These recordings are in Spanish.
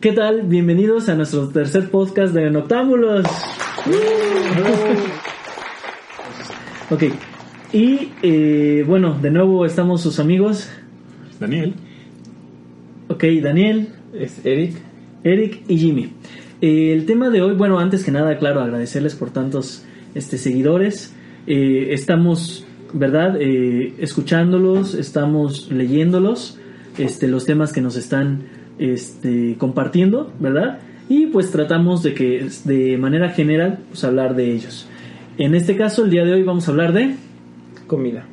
¿Qué tal? Bienvenidos a nuestro tercer podcast de Noctámbulos. ok. Y eh, bueno, de nuevo estamos sus amigos. Daniel. Ok, Daniel. Es Eric. Eric y Jimmy. Eh, el tema de hoy, bueno, antes que nada, claro, agradecerles por tantos este, seguidores. Eh, estamos, ¿verdad? Eh, escuchándolos, estamos leyéndolos, este, los temas que nos están este, compartiendo, ¿verdad? Y pues tratamos de que de manera general, pues hablar de ellos. En este caso, el día de hoy vamos a hablar de... Comida.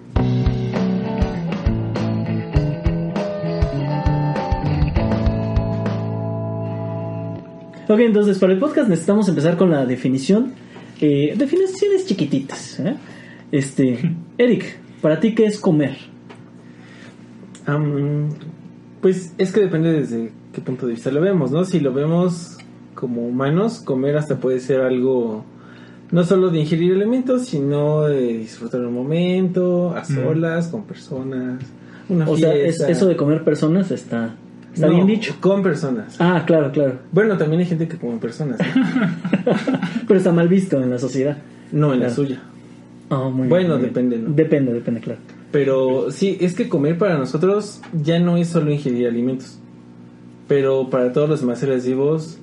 Ok, entonces para el podcast necesitamos empezar con la definición. Eh, definiciones chiquititas. ¿eh? Este, Eric, ¿para ti qué es comer? Pues es que depende desde qué punto de vista lo vemos, ¿no? Si lo vemos como humanos, comer hasta puede ser algo no solo de ingerir alimentos, sino de disfrutar un momento, a solas, con personas, una O sea, es- eso de comer personas está, está No, bien dicho. Con personas. Ah, claro, claro. Bueno, también hay gente que come personas, ¿no? Pero está mal visto en la sociedad. no en la suya. Ah, muy bien, Bueno, bien. depende, ¿no? Depende, depende, claro. Pero sí, es que comer para nosotros ya no es solo ingerir alimentos. Pero para todos los demás seres vivos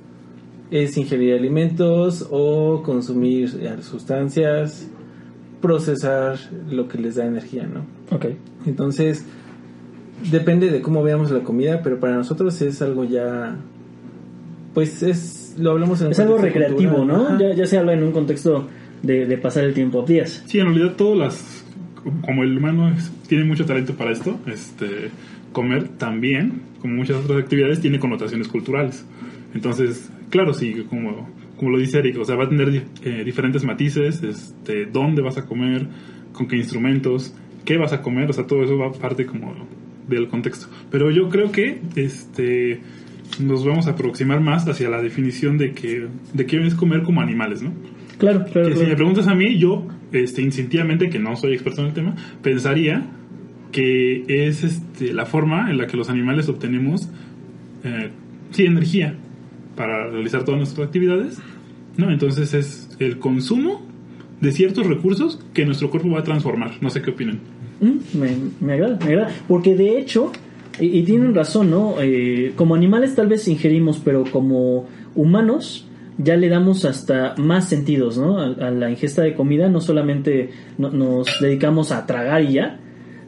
es ingerir alimentos o consumir eh, sustancias, procesar lo que les da energía, ¿no? Ok. Entonces, depende de cómo veamos la comida, pero para nosotros es algo ya... Pues es... Lo hablamos en Es algo recreativo, cultural, ¿no? Ya, ya se habla en un contexto de, de pasar el tiempo a días. Sí, en realidad todas las... Como el humano es- tiene mucho talento para esto, este, comer también, como muchas otras actividades, tiene connotaciones culturales. Entonces, claro, sí, como, como lo dice Eric, o sea, va a tener eh, diferentes matices, este, dónde vas a comer, con qué instrumentos, qué vas a comer, o sea, todo eso va parte como del contexto. Pero yo creo que este nos vamos a aproximar más hacia la definición de que de qué es comer como animales, ¿no? Claro, claro. Que si me preguntas a mí, yo, este, instintivamente, que no soy experto en el tema, pensaría que es este, la forma en la que los animales obtenemos, eh, sí, energía para realizar todas nuestras actividades, ¿no? Entonces es el consumo de ciertos recursos que nuestro cuerpo va a transformar. No sé qué opinan. Mm, me, me agrada, me agrada. Porque de hecho, y, tienen razón, ¿no? Eh, como animales tal vez ingerimos, pero como humanos ya le damos hasta más sentidos, ¿no? A, la ingesta de comida no solamente no- nos dedicamos a tragar y ya,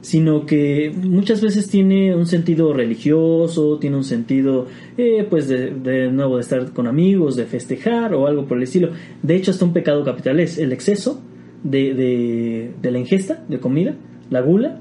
sino que muchas veces tiene un sentido religioso, tiene un sentido, eh, pues, de, de nuevo, de estar con amigos, de festejar o algo por el estilo. De hecho, hasta un pecado capital es el exceso de, de, de la ingesta de comida, la gula,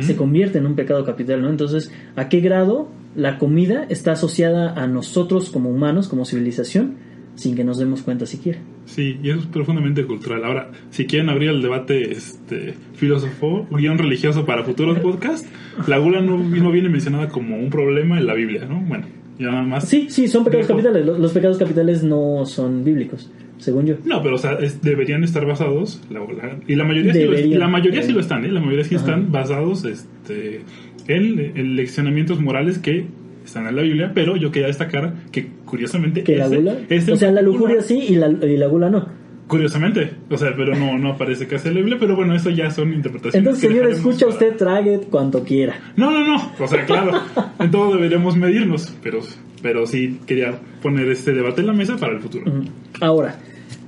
se convierte en un pecado capital, ¿no? Entonces, ¿a qué grado la comida está asociada a nosotros como humanos, como civilización, sin que nos demos cuenta siquiera? Sí, y eso es profundamente cultural. Ahora, si quieren abrir el debate este, filósofo, guion religioso para futuros podcasts, la gula no, no viene mencionada como un problema en la Biblia, ¿no? Bueno, ya nada más. Sí, sí, son pecados Dejo- capitales. Los, los pecados capitales no son bíblicos, según yo. No, pero o sea, es- deberían estar basados, la, la- y la mayoría, sí lo, la mayoría sí lo están, ¿eh? La mayoría sí Ajá. están basados este, en, en leccionamientos morales que están en la Biblia, pero yo quería destacar que curiosamente... Que la este- gula. este o sea, la lujuria sí y la, y la gula no. Curiosamente, o sea, pero no, no aparece casi en la Biblia, pero bueno, eso ya son interpretaciones. Entonces, señor, escucha para- usted, trague cuanto quiera. No, no, no, o sea, claro, en todo deberíamos medirnos, pero, pero sí quería poner este debate en la mesa para el futuro. Ahora,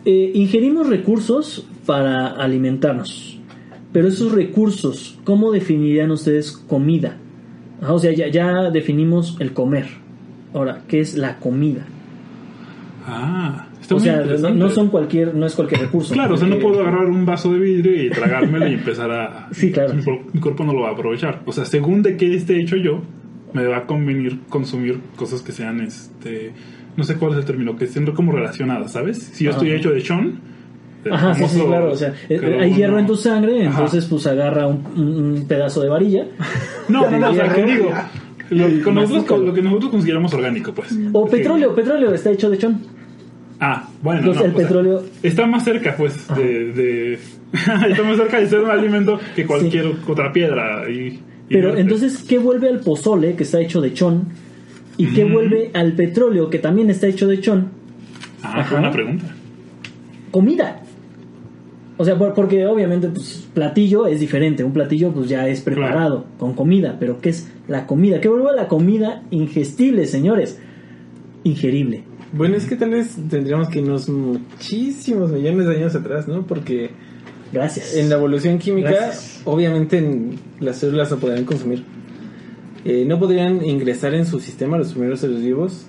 eh, ingerimos recursos para alimentarnos. Pero esos recursos, ¿cómo definirían ustedes comida? Ah, o sea, ya, ya definimos el comer. Ahora, ¿qué es la comida? Ah, está O muy sea, no, son cualquier, no es cualquier recurso. Claro, o sea, no Porque- puedo agarrar un vaso de vidrio y tragármelo y empezar a... Sí, claro. Mi, cuer- mi cuerpo no lo va a aprovechar. O sea, según de qué esté hecho yo, me va a convenir consumir cosas que sean, este... No sé cuál es el término, que estén como relacionadas, ¿sabes? Si yo estoy Ajá. hecho de Sean... Ajá, sí, sí, claro. O sea, eh, que hay hierro en tu sangre, Ajá. entonces pues agarra un, pedazo de varilla. No, no, no, o sea, que digo... Lo, con nosotros, lo que nosotros consideramos orgánico, pues. O petróleo, petróleo está hecho de chón. Ah, bueno. Los- no, el sea, petróleo- está más cerca, pues, de, de- está más cerca de ser un alimento que cualquier otra piedra. Y, y Pero entonces, ¿qué vuelve al pozole que está hecho de chón ¿Y qué Ujú. vuelve al petróleo, que también está hecho de chón, Ah, Ajá. buena pregunta. comida? O sea, por- porque obviamente pues, platillo es diferente. Un platillo pues ya es preparado con comida. Pero ¿qué es la comida? ¿Qué vuelve a la comida ingestible, señores? Ingerible. Bueno, es que tal vez tendríamos que irnos muchísimos millones de años atrás, ¿no? Porque Gracias. en la evolución química, Gracias. obviamente en- las células no podrían consumir. Eh, no podrían ingresar en su sistema los primeros seres vivos,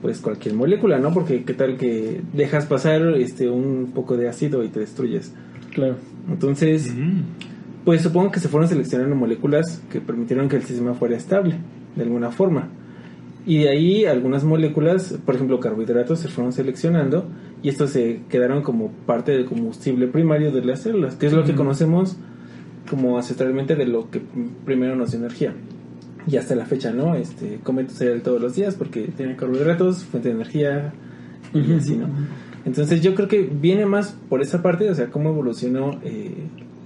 pues cualquier molécula, ¿no? Porque qué tal que dejas pasar este un poco de ácido y te destruyes. Claro. Entonces, Mm. pues supongo que se fueron seleccionando moléculas que permitieron que el sistema fuera estable, de alguna forma. Y de ahí algunas moléculas, por ejemplo carbohidratos, se fueron seleccionando y estos se quedaron como parte del combustible primario de las células, que es lo que conocemos como ancestralmente de lo que primero nos dio energía. Y hasta la fecha, ¿no? Este, come tu cereal todos los días porque tiene carbohidratos, fuente de energía y así, ¿no? Entonces yo creo que viene más por esa parte, o sea, cómo evolucionó eh,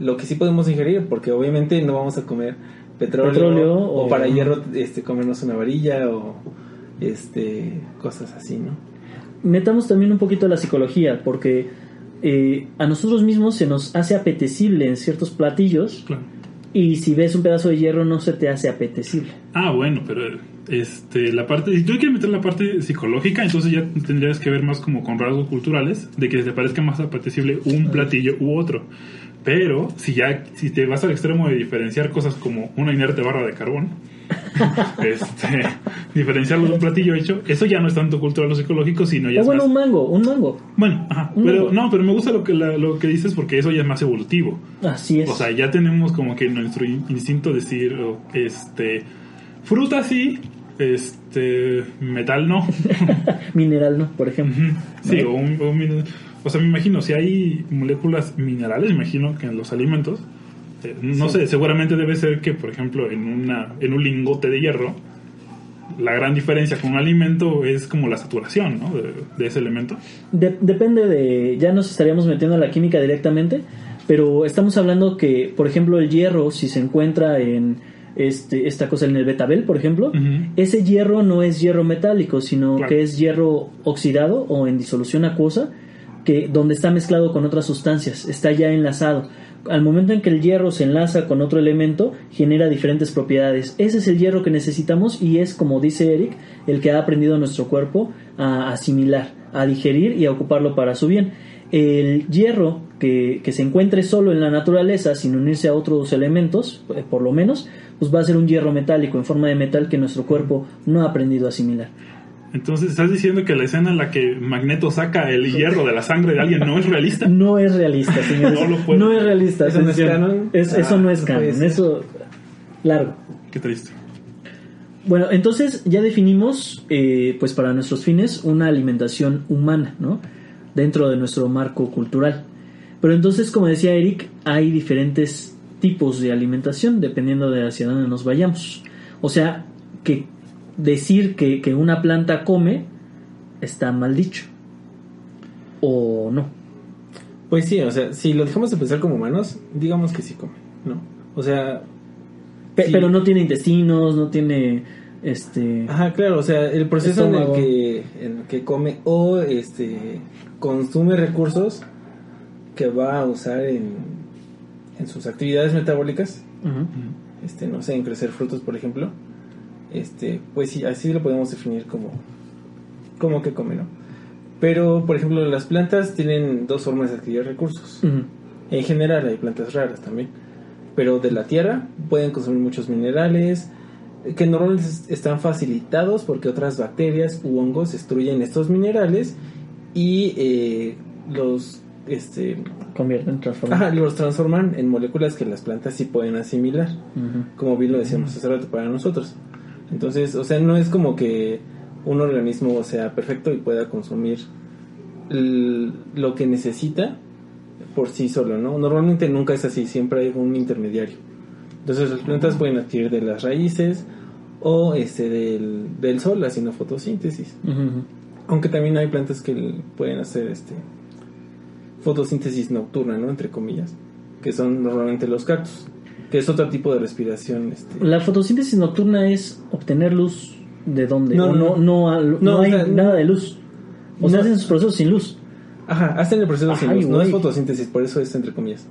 lo que sí podemos ingerir, porque obviamente no vamos a comer petróleo, Petróleo o, o- para hierro este, comernos una varilla o este cosas así, ¿no? metamos también un poquito la psicología, porque eh, a nosotros mismos se nos hace apetecible en ciertos platillos, Claro. y si ves un pedazo de hierro no se te hace apetecible. Ah, bueno, pero este, la parte, si tú quieres meter la parte psicológica, entonces ya tendrías que ver más como con rasgos culturales, de que te parezca más apetecible un platillo u otro. Pero si ya, si te vas al extremo de diferenciar cosas como una inerte barra de carbón, este, diferenciarlo de un platillo hecho, eso ya no es tanto cultural o psicológico, sino ya O es bueno, más... un mango, un mango. Bueno, ajá, pero mango. no, pero me gusta lo que la- lo que dices porque eso ya es más evolutivo. Así es. O sea, ya tenemos como que nuestro in- instinto de decir, oh, este, fruta sí, este, metal no. Mineral, ¿no? Por ejemplo. Sí, o un, o un min- o sea, me imagino, si hay moléculas minerales, me imagino que en los alimentos, eh, no sé, seguramente debe ser que, por ejemplo, en, una, en un lingote de hierro, la gran diferencia con un alimento es como la saturación, ¿no? De, de ese elemento. De- depende de. Ya nos estaríamos metiendo a la química directamente, pero estamos hablando que, por ejemplo, el hierro, si se encuentra en este, esta cosa en el betabel, por ejemplo, ese hierro no es hierro metálico, sino Claro. que es hierro oxidado o en disolución acuosa, que donde está mezclado con otras sustancias, está ya enlazado. Al momento en que el hierro se enlaza con otro elemento, genera diferentes propiedades. Ese es el hierro que necesitamos y es, como dice Eric, el que ha aprendido nuestro cuerpo a asimilar, a digerir y a ocuparlo para su bien. El hierro que, que se encuentre solo en la naturaleza, sin unirse a otros elementos, eh, por lo menos, pues va a ser un hierro metálico en forma de metal que nuestro cuerpo no ha aprendido a asimilar. Entonces, ¿estás diciendo que la escena en la que Magneto saca el hierro de la sangre de alguien no es realista? No es realista, señores. No lo puedo. No es realista. ¿Eso no es canon? Es- Ah, eso no es canon. Eso. Largo. Qué triste. Bueno, entonces ya definimos, eh, pues para nuestros fines, una alimentación humana, ¿no? Dentro de nuestro marco cultural. Pero entonces, como decía Eric, hay diferentes tipos de alimentación dependiendo de hacia dónde nos vayamos. O sea, que decir que, que una planta come está mal dicho. O no. Pues sí, o sea, si lo dejamos de pensar como humanos, digamos que sí come, ¿no? O sea, Pe- Sí. Pero no tiene intestinos, no tiene este Ajá, claro, o sea, el proceso en el, que, en el que come o este consume recursos que va a usar en, en sus actividades metabólicas, este, no sé, en crecer frutos, por ejemplo, este, pues sí, así lo podemos definir como, como que come, ¿no? Pero, por ejemplo, las plantas tienen dos formas de adquirir recursos. Ujú. En general hay plantas raras también. Pero de la tierra pueden consumir muchos minerales que normalmente es- están facilitados porque otras bacterias u hongos destruyen estos minerales y eh, los este convierten, transforman. ajá, los transforman en moléculas que las plantas sí pueden asimilar, como bien lo decíamos hace rato para nosotros. Entonces, o sea, no es como que un organismo sea perfecto y pueda consumir lo que necesita por sí solo, ¿no? Normalmente nunca es así, siempre hay un intermediario. Entonces las plantas pueden adquirir de las raíces o este del, del sol haciendo fotosíntesis. Aunque también hay plantas que pueden hacer este fotosíntesis nocturna, ¿no? Entre comillas, que son normalmente los cactus, que es otro tipo de respiración. Este. La fotosíntesis nocturna es obtener luz de dónde. No, no, no. no, hay sea, nada de luz. O sea, hacen sus procesos sin luz. Ajá, hacen el proceso sin luz. No es fotosíntesis, por eso es entre comillas.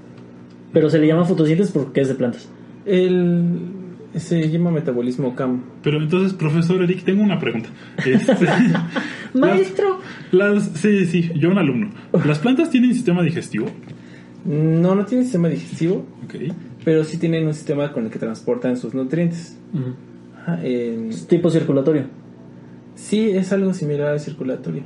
Pero se le llama fotosíntesis porque es de plantas. El, se llama metabolismo CAM. Pero entonces, profesor Eric, tengo una pregunta. Este, Maestro. Las, las- sí, sí, yo un alumno. ¿Las plantas tienen sistema digestivo? No, no tienen sistema digestivo, Ok. pero sí tienen un sistema con el que transportan sus nutrientes. Ajá, tipo circulatorio. sí, es algo similar al circulatorio.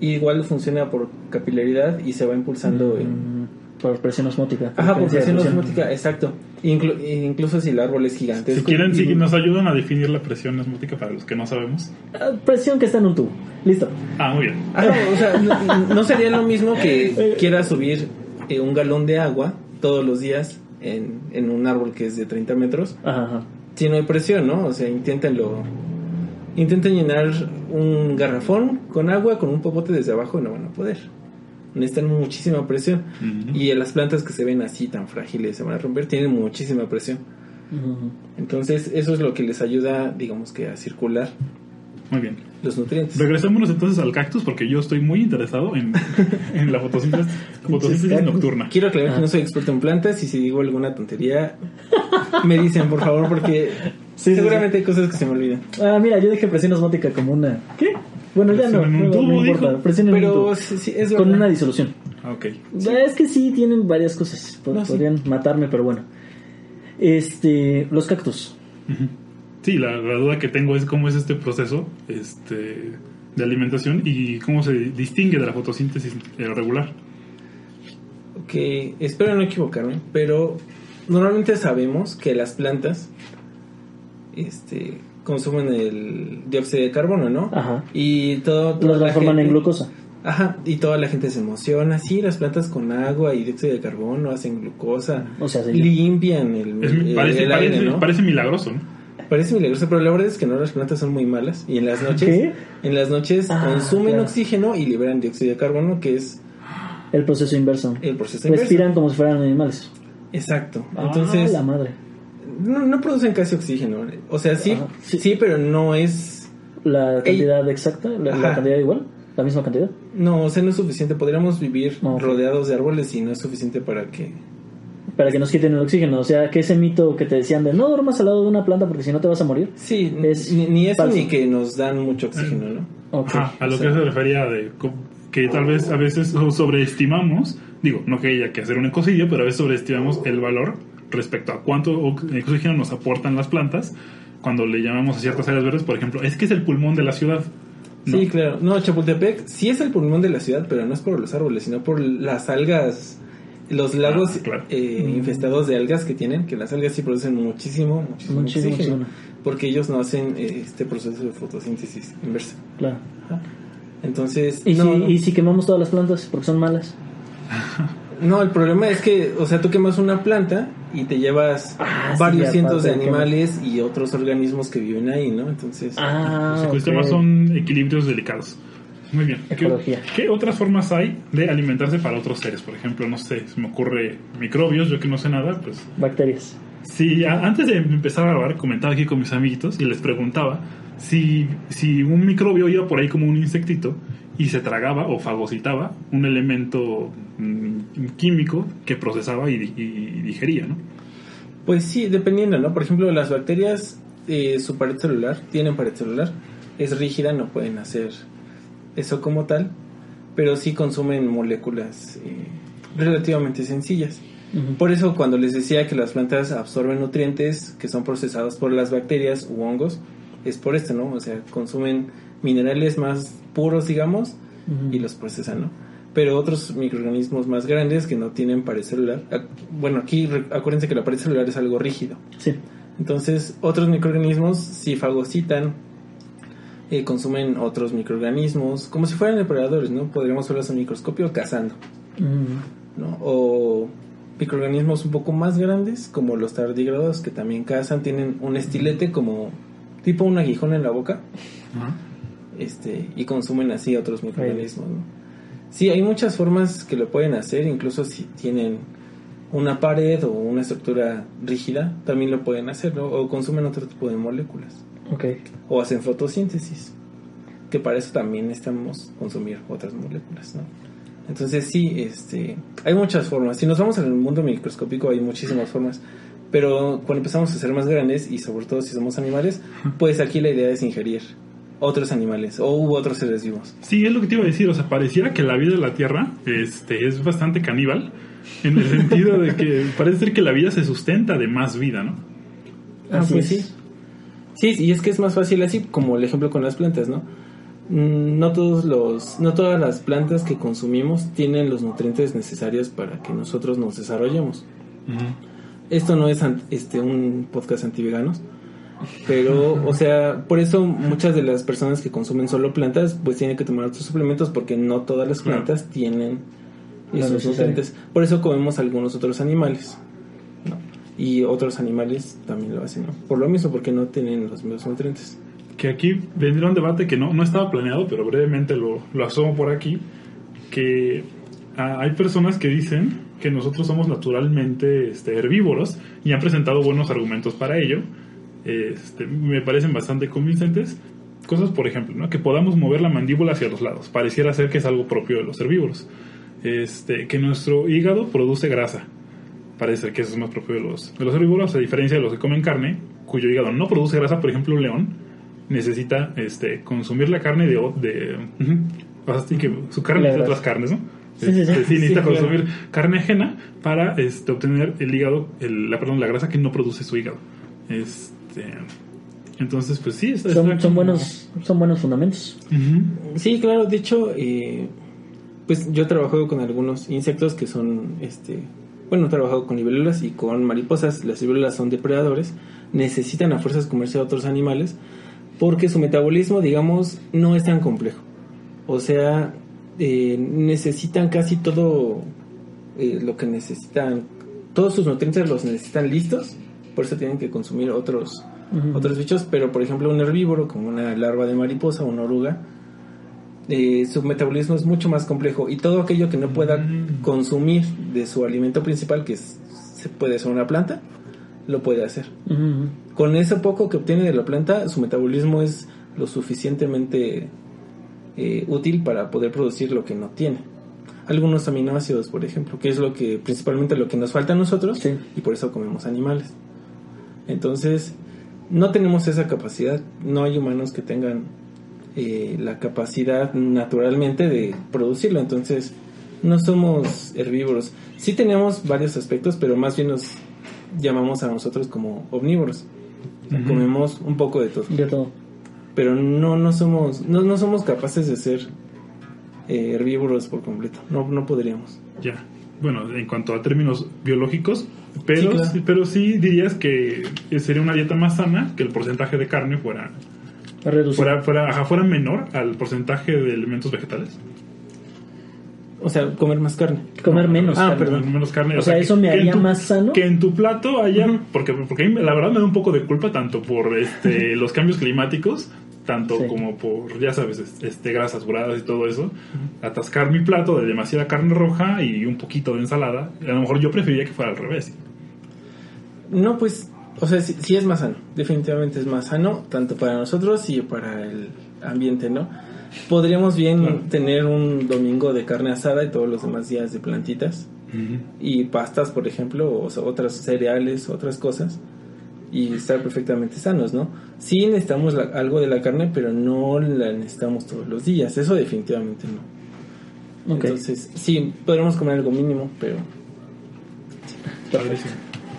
Igual funciona por capilaridad y se va impulsando en... Por presión osmótica. Ajá, por presión osmótica, exacto. Inclu- incluso si el árbol es gigantesco. Si quieren, si nos ayudan a definir la presión osmótica para los que no sabemos. Ah, Presión que está en un tubo. Listo. Ah, muy bien. Ah, no, o sea, no, no sería lo mismo que quieras subir eh, un galón de agua todos los días en, en un árbol que es de 30 metros Ajá, ajá. si no hay presión, ¿no? O sea, inténtenlo. Intenten llenar un garrafón con agua con un popote desde abajo y no van a poder. Necesitan muchísima presión. Ujú. Y las plantas que se ven así tan frágiles se van a romper tienen muchísima presión. Ujú. Entonces, eso es lo que les ayuda, digamos que, a circular Muy bien. los nutrientes. Regresémonos entonces al cactus porque yo estoy muy interesado en, en la fotosíntesis, fotosíntesis cactus. nocturna. Quiero aclarar Ah. que no soy experto en plantas y si digo alguna tontería, me dicen, por favor, porque Sí, sí, seguramente hay cosas que se me olvidan. Ah, mira, yo dejé presión osmótica como una. ¿Qué? Bueno, ya no. Presión en un no, tubo, no importa. dijo. Presión en un Pero tubo. sí, sí, es Con una disolución. Ah, Ok. Es que sí tienen varias cosas. Pod- No, sí. Podrían matarme, pero bueno. Este, los cactus. Sí, la, la duda que tengo es cómo es este proceso este, de alimentación y cómo se distingue de la fotosíntesis eh, regular. que espero no equivocarme, pero normalmente sabemos que las plantas este consumen el dióxido de carbono, ¿no? Ajá. Y todo la transforman en glucosa. Ajá, y toda la gente se emociona, sí, las plantas con agua y dióxido de carbono hacen glucosa, O sea, sí. limpian el, Es- el- parece, el aire, parece, ¿no? parece milagroso, ¿no? Parece milagroso, pero la verdad es que no, las plantas son muy malas y en las noches, ¿Qué? en las noches Ah, consumen claro. oxígeno y liberan dióxido de carbono, que es El proceso inverso. el proceso inverso. Respiran como si fueran animales. Exacto. ah, Entonces, la madre. No, no producen casi oxígeno. O sea, sí, Ajá, sí. sí, pero no es. La cantidad exacta, la, cantidad igual, la misma cantidad. No, o sea, no es suficiente. Podríamos vivir No, ok. rodeados de árboles y no es suficiente para que. Para que nos quiten el oxígeno. O sea, que ese mito que te decían de no duermas al lado de una planta porque si no te vas a morir. Sí, Es ni, ni eso falso. ni que nos dan mucho oxígeno, ¿no? Ok, Ajá, a lo o sea, que se refería de que tal vez a veces so- sobreestimamos, digo, no que haya que hacer un ecocidio, pero a veces sobreestimamos el valor respecto a cuánto ox- oxígeno nos aportan las plantas cuando le llamamos a ciertas áreas verdes, por ejemplo, es que es el pulmón de la ciudad. ¿no? Sí, claro. No, Chapultepec sí es el pulmón de la ciudad, pero no es por los árboles, sino por las algas, los lagos Ah, claro. eh, infestados de algas que tienen, que las algas sí producen muchísimo, muchísimo, Muchísimo oxígeno, oxígeno. porque ellos no hacen eh, este proceso de fotosíntesis inversa. Claro. Entonces, ¿Y, no, si, no. y si quemamos todas las plantas porque son malas. No, el problema es que, o sea, tú quemas una planta y te llevas Ah, varios cientos de animales y otros organismos que viven ahí, ¿no? Entonces, Ah, Los ecosistemas son equilibrios delicados. Muy bien. ¿Qué, Ecología. qué otras formas hay de alimentarse para otros seres? Por ejemplo, no sé, se me ocurre microbios, yo que no sé nada, pues Bacterias. Sí, a- antes de empezar a grabar, comentaba aquí con mis amiguitos y les preguntaba si, si un microbio iba por ahí como un insectito y se tragaba o fagocitaba un elemento mm, químico que procesaba y, di- y digería, ¿no? pues sí, dependiendo, ¿no? Por ejemplo, las bacterias, eh, su pared celular, tienen pared celular, es rígida, no pueden hacer eso como tal, pero sí consumen moléculas eh, relativamente sencillas. Por eso cuando les decía que las plantas absorben nutrientes que son procesados por las bacterias u hongos, es por esto, ¿no? O sea, consumen minerales más puros, digamos, y los procesan, ¿no? Pero otros microorganismos más grandes que no tienen pared celular, ac- bueno, aquí re- acuérdense que la pared celular es algo rígido. Sí. Entonces, otros microorganismos, si fagocitan, eh, consumen otros microorganismos, como si fueran depredadores, ¿no? Podríamos verlos en microscopio cazando. ¿no? O microorganismos un poco más grandes, como los tardígrados, que también cazan, tienen un estilete como tipo un aguijón en la boca, este, y consumen así otros microorganismos, ¿no? Sí, hay muchas formas que lo pueden hacer, incluso si tienen una pared o una estructura rígida, también lo pueden hacer, ¿no? O consumen otro tipo de moléculas. Ok. o hacen fotosíntesis, que para eso también necesitamos consumir otras moléculas, ¿no? Entonces sí, este, hay muchas formas. Si nos vamos al mundo microscópico hay muchísimas formas, pero cuando empezamos a ser más grandes y sobre todo si somos animales, pues aquí la idea es ingerir otros animales o u otros seres vivos. Sí, es lo que te iba a decir. O sea, pareciera que la vida de la Tierra este, es bastante caníbal. En el sentido de que parece ser que la vida se sustenta de más vida, ¿no? Ah, Así pues es. sí. Sí, y es que es más fácil así, como el ejemplo con las plantas, ¿no? Mm, No todos los, no todas las plantas que consumimos tienen los nutrientes necesarios para que nosotros nos desarrollemos. Esto no es este un podcast antiveganos, pero, o sea, por eso muchas de las personas que consumen solo plantas, pues tienen que tomar otros suplementos porque no todas las plantas tienen esos nutrientes. Por eso comemos algunos otros animales, ¿no? Y otros animales también lo hacen, ¿no? Por lo mismo, porque no tienen los mismos nutrientes. Que aquí vendría un debate que no, no estaba planeado, pero brevemente lo, lo asomo por aquí. Que ah, hay personas que dicen que nosotros somos naturalmente este, herbívoros y han presentado buenos argumentos para ello. Este, me parecen bastante convincentes. Cosas, por ejemplo, ¿no? que podamos mover la mandíbula hacia los lados. Pareciera ser que es algo propio de los herbívoros. Este, que nuestro hígado produce grasa. Parece ser que eso es más propio de los, de los herbívoros, a diferencia de los que comen carne, cuyo hígado no produce grasa. Por ejemplo, un león necesita este, consumir la carne de... de así que su carne La de otras carnes, ¿no? Sí, sí, sí. Este, sí, necesita claro. consumir carne ajena para este, obtener el hígado, el, la, perdón, la grasa que no produce su hígado. Este, entonces, pues sí, está- Son, está son como- buenos, son buenos fundamentos. Sí, claro, de hecho, eh, pues yo he trabajado con algunos insectos que son, este, bueno, he trabajado con libélulas y con mariposas. Las libélulas son depredadores, necesitan a fuerzas comerse a otros animales porque su metabolismo, digamos, no es tan complejo. O sea, eh, necesitan casi todo eh, lo que necesitan, todos sus nutrientes los necesitan listos, por eso tienen que consumir otros otros bichos, pero por ejemplo un herbívoro como una larva de mariposa o una oruga, eh, su metabolismo es mucho más complejo y todo aquello que no pueda Mm. consumir de su alimento principal, que es- se puede ser una planta, lo puede hacer. Con eso poco que obtiene de la planta, su metabolismo es lo suficientemente eh, útil para poder producir lo que no tiene. Algunos aminoácidos, por ejemplo, que es lo que principalmente lo que nos falta a nosotros Sí. y por eso comemos animales. Entonces, no tenemos esa capacidad, no hay humanos que tengan eh, la capacidad naturalmente de producirlo, entonces no somos herbívoros. Sí tenemos varios aspectos, pero más bien nos llamamos a nosotros como omnívoros. Comemos un poco de todo, De todo. pero no, no somos no, no somos capaces de ser eh, herbívoros por completo. No, no podríamos. Ya. Bueno, en cuanto a términos biológicos, pero Sí, claro. pero sí dirías que sería una dieta más sana que el porcentaje de carne fuera fuera fuera, ajá, fuera menor al porcentaje de elementos vegetales. O sea, comer más carne. Comer menos. Ah, carne. perdón. Menos carne. O sea, eso me haría tu- más sano. Que en tu plato haya, Ujú. porque, porque mí la verdad me da un poco de culpa tanto por este los cambios climáticos, tanto Sí. como por, ya sabes, este, grasas saturadas y todo eso. Atascar mi plato de demasiada carne roja y un poquito de ensalada. A lo mejor yo preferiría que fuera al revés. No, pues, o sea, sí, sí es más sano. Definitivamente es más sano, tanto para nosotros y para el ambiente, ¿no? Podríamos bien Claro. tener un domingo de carne asada y todos los demás días de plantitas. Y pastas, por ejemplo, o sea, otras cereales, otras cosas. Y estar perfectamente sanos, ¿no? Sí necesitamos la- algo de la carne, pero no la necesitamos todos los días. Eso definitivamente no. Ok. Entonces, sí, podremos comer algo mínimo, pero.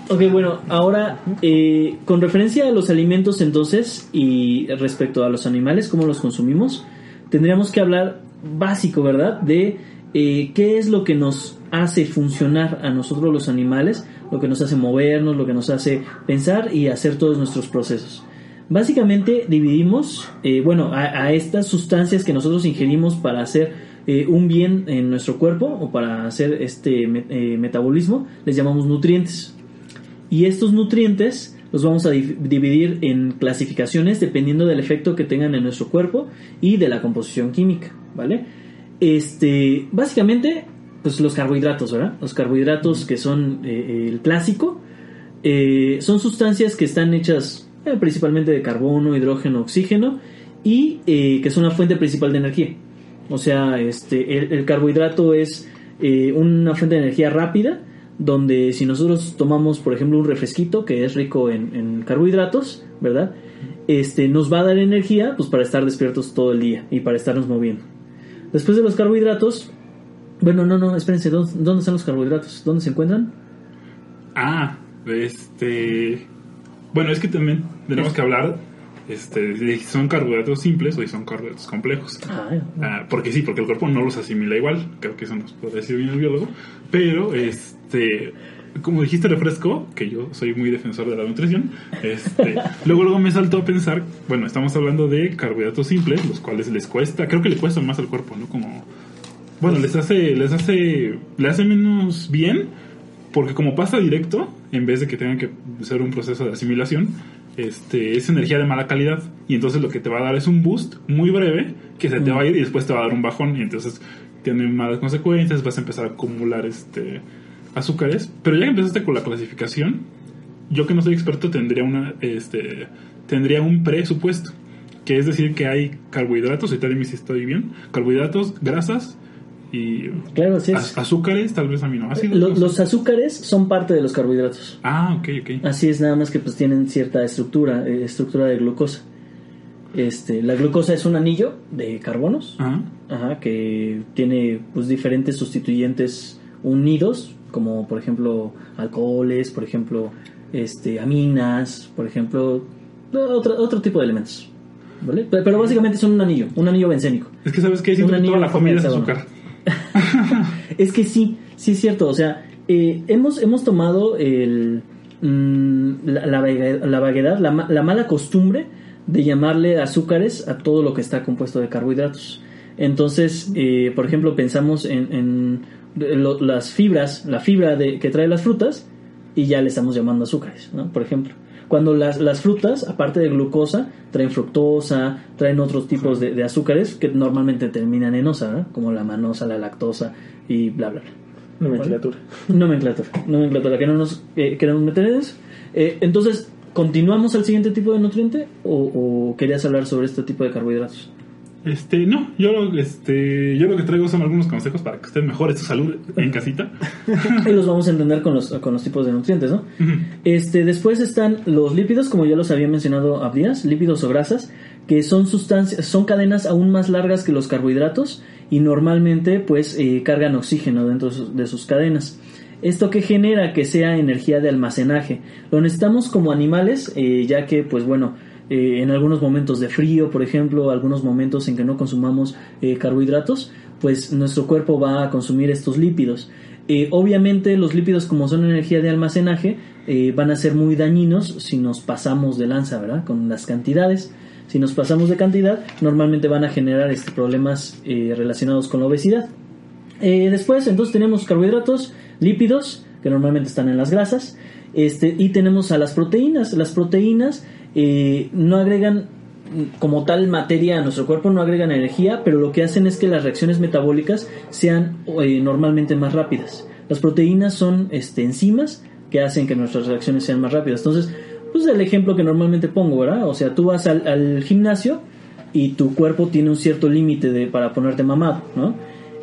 Ok, bueno, ahora eh, con referencia a los alimentos entonces y respecto a los animales, cómo los consumimos, tendríamos que hablar básico, ¿verdad? De eh, qué es lo que nos hace funcionar a nosotros los animales, lo que nos hace movernos, lo que nos hace pensar y hacer todos nuestros procesos. Básicamente dividimos, eh, bueno, a, estas sustancias que nosotros ingerimos para hacer eh, un bien en nuestro cuerpo o para hacer este eh, metabolismo, les llamamos nutrientes. Y estos nutrientes los vamos a dividir en clasificaciones dependiendo del efecto que tengan en nuestro cuerpo y de la composición química, ¿vale? Este, básicamente, pues los carbohidratos, ¿verdad? Los carbohidratos que son eh, el clásico, eh, son sustancias que están hechas eh, principalmente de carbono, hidrógeno, oxígeno, y eh, que es una fuente principal de energía. O sea, este, el, el carbohidrato es eh, una fuente de energía rápida, donde si nosotros tomamos, por ejemplo, un refresquito que es rico en, en carbohidratos, ¿verdad? Este, nos va a dar energía pues, para estar despiertos todo el día y para estarnos moviendo. Después de los carbohidratos, bueno, no, no, espérense, ¿dónde, están los carbohidratos? ¿Dónde se encuentran? Ah, este. Bueno, es que también tenemos que hablar este, de si son carbohidratos simples o si son carbohidratos complejos. Ah, Ah, porque sí, porque el cuerpo no los asimila igual. Creo que eso nos puede decir bien el biólogo. Pero, este. Como dijiste refresco, que yo soy muy defensor de la nutrición, este, luego luego me saltó a pensar, bueno, estamos hablando de carbohidratos simples, los cuales les cuesta, creo que le cuesta más al cuerpo, ¿no? Como, bueno, les hace, les hace, le hace menos bien, porque como pasa directo, en vez de que tengan que hacer un proceso de asimilación, este, es energía de mala calidad. Y entonces lo que te va a dar es un boost muy breve, que se te va a ir y después te va a dar un bajón. Y entonces tiene malas consecuencias, vas a empezar a acumular este, azúcares. Pero ya que empezaste con la clasificación, yo que no soy experto tendría, una, este, tendría un presupuesto. Que es decir, que hay carbohidratos, ahorita dime si estoy bien, carbohidratos, grasas y Claro, así es. az- azúcares, tal vez aminoácidos. Los azúcares son parte de los carbohidratos. Ah, ok, ok. Así es, nada más que pues tienen cierta estructura, eh, estructura de glucosa. Este, la glucosa es un anillo de carbonos, Ajá. ajá, que tiene pues diferentes sustituyentes unidos, como por ejemplo alcoholes, por ejemplo, este, aminas, por ejemplo, otro, otro tipo de elementos. ¿Vale? Pero, pero básicamente son un anillo, un anillo bencénico. Es que sabes que toda anillo la comida es azúcar. Es que sí, sí es cierto. O sea, eh, hemos, hemos tomado el, mm, la, la, vague- la vaguedad, la, la mala costumbre de llamarle azúcares a todo lo que está compuesto de carbohidratos. Entonces, eh, por ejemplo, pensamos en, las fibras, la fibra de, que trae las frutas, y ya le estamos llamando azúcares, ¿no? Por ejemplo. Cuando las, las frutas, aparte de glucosa, traen fructosa, traen otros tipos de, de azúcares que normalmente terminan en osa, ¿no? como la manosa, la lactosa y bla, bla, bla. Nomenclatura. Nomenclatura, nomenclatura, que no nos eh, queremos meter en eso. Eh, entonces, ¿continuamos al siguiente tipo de nutriente o, o querías hablar sobre este tipo de carbohidratos? Este, no, yo lo, este, yo lo que traigo son algunos consejos para que usted mejore su salud en casita. Ahí los vamos a entender con los, con los tipos de nutrientes, ¿no? Este, después están los lípidos, como ya los había mencionado Abdías, lípidos o grasas, que son sustancias, son cadenas aún más largas que los carbohidratos y normalmente pues eh, cargan oxígeno dentro de sus- de sus cadenas. Esto que genera que sea energía de almacenaje. Lo necesitamos como animales, eh, ya que pues bueno, eh, en algunos momentos de frío, por ejemplo, algunos momentos en que no consumamos eh, carbohidratos, pues nuestro cuerpo va a consumir estos lípidos. Eh, obviamente los lípidos como son energía de almacenaje van a ser muy dañinos si nos pasamos de lanza, ¿verdad? Con las cantidades. Si nos pasamos de cantidad, normalmente van a generar este, problemas relacionados con la obesidad. Después, entonces tenemos carbohidratos, lípidos, que normalmente están en las grasas, este, y tenemos a las proteínas. Las proteínas eh, no agregan como tal materia a nuestro cuerpo, no agregan energía, pero lo que hacen es que las reacciones metabólicas sean eh, normalmente más rápidas. Las proteínas son este, enzimas que hacen que nuestras reacciones sean más rápidas. Entonces, pues el ejemplo que normalmente pongo, ¿verdad? O sea, tú vas al, al gimnasio y tu cuerpo tiene un cierto límite de para ponerte mamado, ¿no?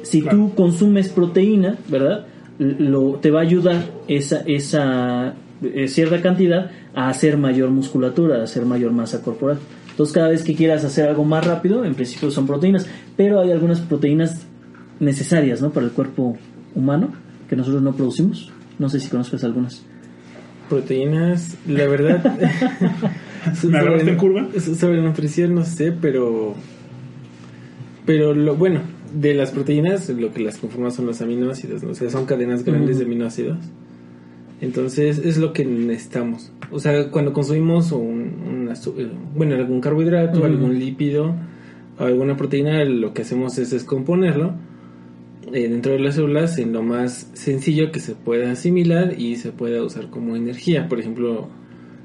Si Claro. tú consumes proteína, ¿verdad? Lo, te va a ayudar esa, esa eh, cierta cantidad a hacer mayor musculatura, a hacer mayor masa corporal. Entonces, cada vez que quieras hacer algo más rápido, en principio son proteínas, pero hay algunas proteínas necesarias, ¿no? Para el cuerpo humano que nosotros no producimos. No sé si conozcas algunas. Proteínas, la verdad. ¿Me agarraste en curva? Sobre nutrición no sé, pero. Pero lo bueno, de las proteínas, lo que las conforma son los aminoácidos, ¿no? O sea, son cadenas grandes de aminoácidos. Entonces, es lo que necesitamos. O sea, cuando consumimos un, eh, bueno, algún carbohidrato, algún lípido, alguna proteína, lo que hacemos es descomponerlo eh, dentro de las células en lo más sencillo que se pueda asimilar y se pueda usar como energía. Por ejemplo,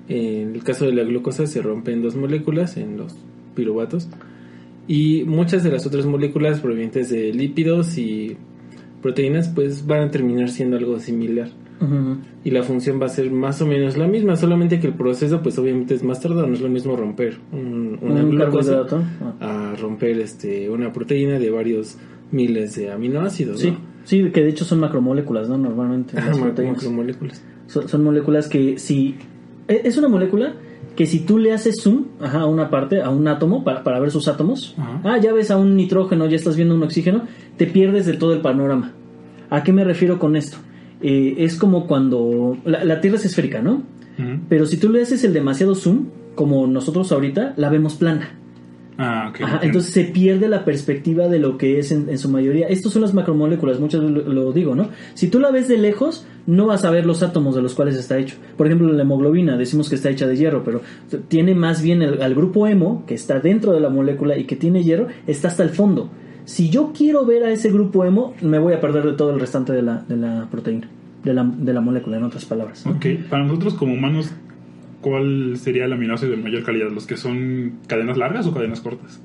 en el caso de la glucosa se rompe en dos moléculas, en los piruvatos, y muchas de las otras moléculas provenientes de lípidos y proteínas pues van a terminar siendo algo similar. Y la función va a ser más o menos la misma, solamente que el proceso pues obviamente es más tardado, no es lo mismo romper un, una Un glucosa. Ah. a romper este una proteína de varios miles de aminoácidos, Sí, ¿no? sí, que de hecho son macromoléculas, ¿no? Normalmente macromoléculas. Son, son moléculas que si... e- Es una molécula que si tú le haces zoom ajá, a una parte, a un átomo, para, para ver sus átomos, Ajá. ah, ya ves a un nitrógeno, ya estás viendo un oxígeno, te pierdes de todo el panorama. ¿A qué me refiero con esto? Eh, es como cuando... La, la Tierra es esférica, ¿no? Pero si tú le haces el demasiado zoom, como nosotros ahorita, la vemos plana. Ah. Ajá, entonces se pierde la perspectiva de lo que es en, en su mayoría. Estos son las macromoléculas, muchas veces lo, lo digo, ¿no? Si tú la ves de lejos, no vas a ver los átomos de los cuales está hecho. Por ejemplo, la hemoglobina, decimos que está hecha de hierro, pero tiene más bien el, al grupo hemo, que está dentro de la molécula y que tiene hierro, está hasta el fondo. Si yo quiero ver a ese grupo hemo, me voy a perder de todo el restante de la, de la proteína, de la, de la molécula, en otras palabras. ¿no? Ok, para nosotros como humanos, ¿cuál sería el aminoácido de mayor calidad? ¿Los que son cadenas largas o cadenas cortas?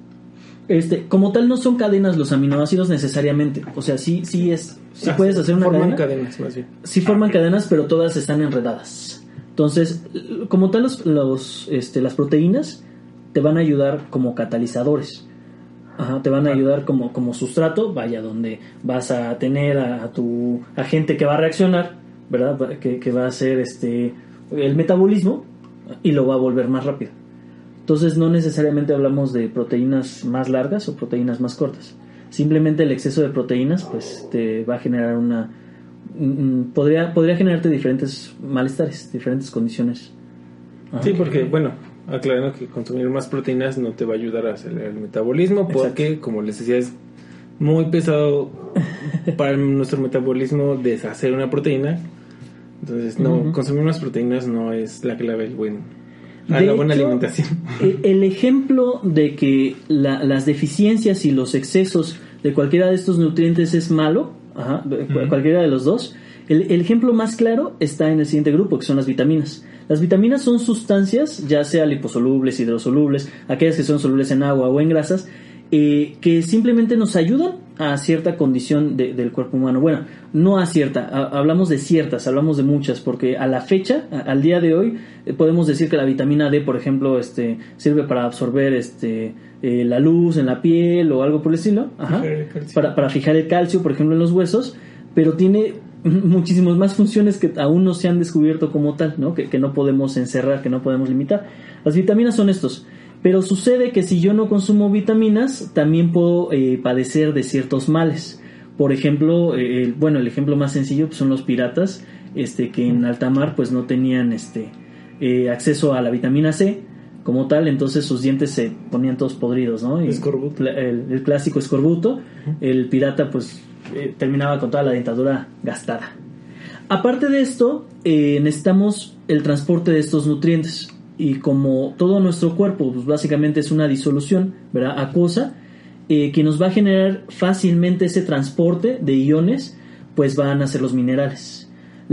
Este, como tal, no son cadenas los aminoácidos necesariamente. O sea, sí, sí es. Sí Ah, puedes hacer una forman cadena. cadenas más bien. Sí forman ok. cadenas, pero todas están enredadas. Entonces, como tal, los, los, este, las proteínas te van a ayudar como catalizadores. Ajá, te van a ayudar como, como sustrato, vaya, donde vas a tener a, a tu agente que va a reaccionar, ¿verdad? Que, que va a hacer este, el metabolismo y lo va a volver más rápido. Entonces, no necesariamente hablamos de proteínas más largas o proteínas más cortas. Simplemente el exceso de proteínas, pues, te va a generar una, podría, podría generarte diferentes malestares, diferentes condiciones. Ajá. Sí, porque, bueno, aclarando que consumir más proteínas no te va a ayudar a acelerar el metabolismo, porque, como les decía, es muy pesado para nuestro metabolismo deshacer una proteína. Entonces, no, consumir más proteínas no es la clave del buen, a De la buena hecho, alimentación. e- El ejemplo de que la- las deficiencias y los excesos de cualquiera de estos nutrientes es malo, ajá, cualquiera de los dos, el, el ejemplo más claro está en el siguiente grupo, que son las vitaminas. Las vitaminas son sustancias, ya sea liposolubles, hidrosolubles, aquellas que son solubles en agua o en grasas, eh, que simplemente nos ayudan a cierta condición de- del cuerpo humano. Bueno, no a cierta, a- hablamos de ciertas, hablamos de muchas, porque a la fecha, a- al día de hoy, eh, podemos decir que la vitamina D, por ejemplo, este, sirve para absorber este, eh, la luz en la piel o algo por el estilo, Ajá. Para, para fijar el calcio, por ejemplo, en los huesos, pero tiene muchísimas más funciones que aún no se han descubierto como tal, ¿no? Que, que no podemos encerrar, que no podemos limitar. Las vitaminas son estos. Pero sucede que si yo no consumo vitaminas, también puedo eh, padecer de ciertos males. Por ejemplo, eh, bueno, el ejemplo más sencillo pues, son los piratas, este, que en alta mar pues no tenían este eh, acceso a la vitamina C como tal, entonces sus dientes se ponían todos podridos, ¿no? Y Escorbuto. El, el clásico escorbuto, el pirata pues eh, terminaba con toda la dentadura gastada. Aparte de esto, eh, necesitamos el transporte de estos nutrientes. Y como todo nuestro cuerpo, pues básicamente es una disolución, ¿verdad? Acuosa, eh, que nos va a generar fácilmente ese transporte de iones, pues van a ser los minerales.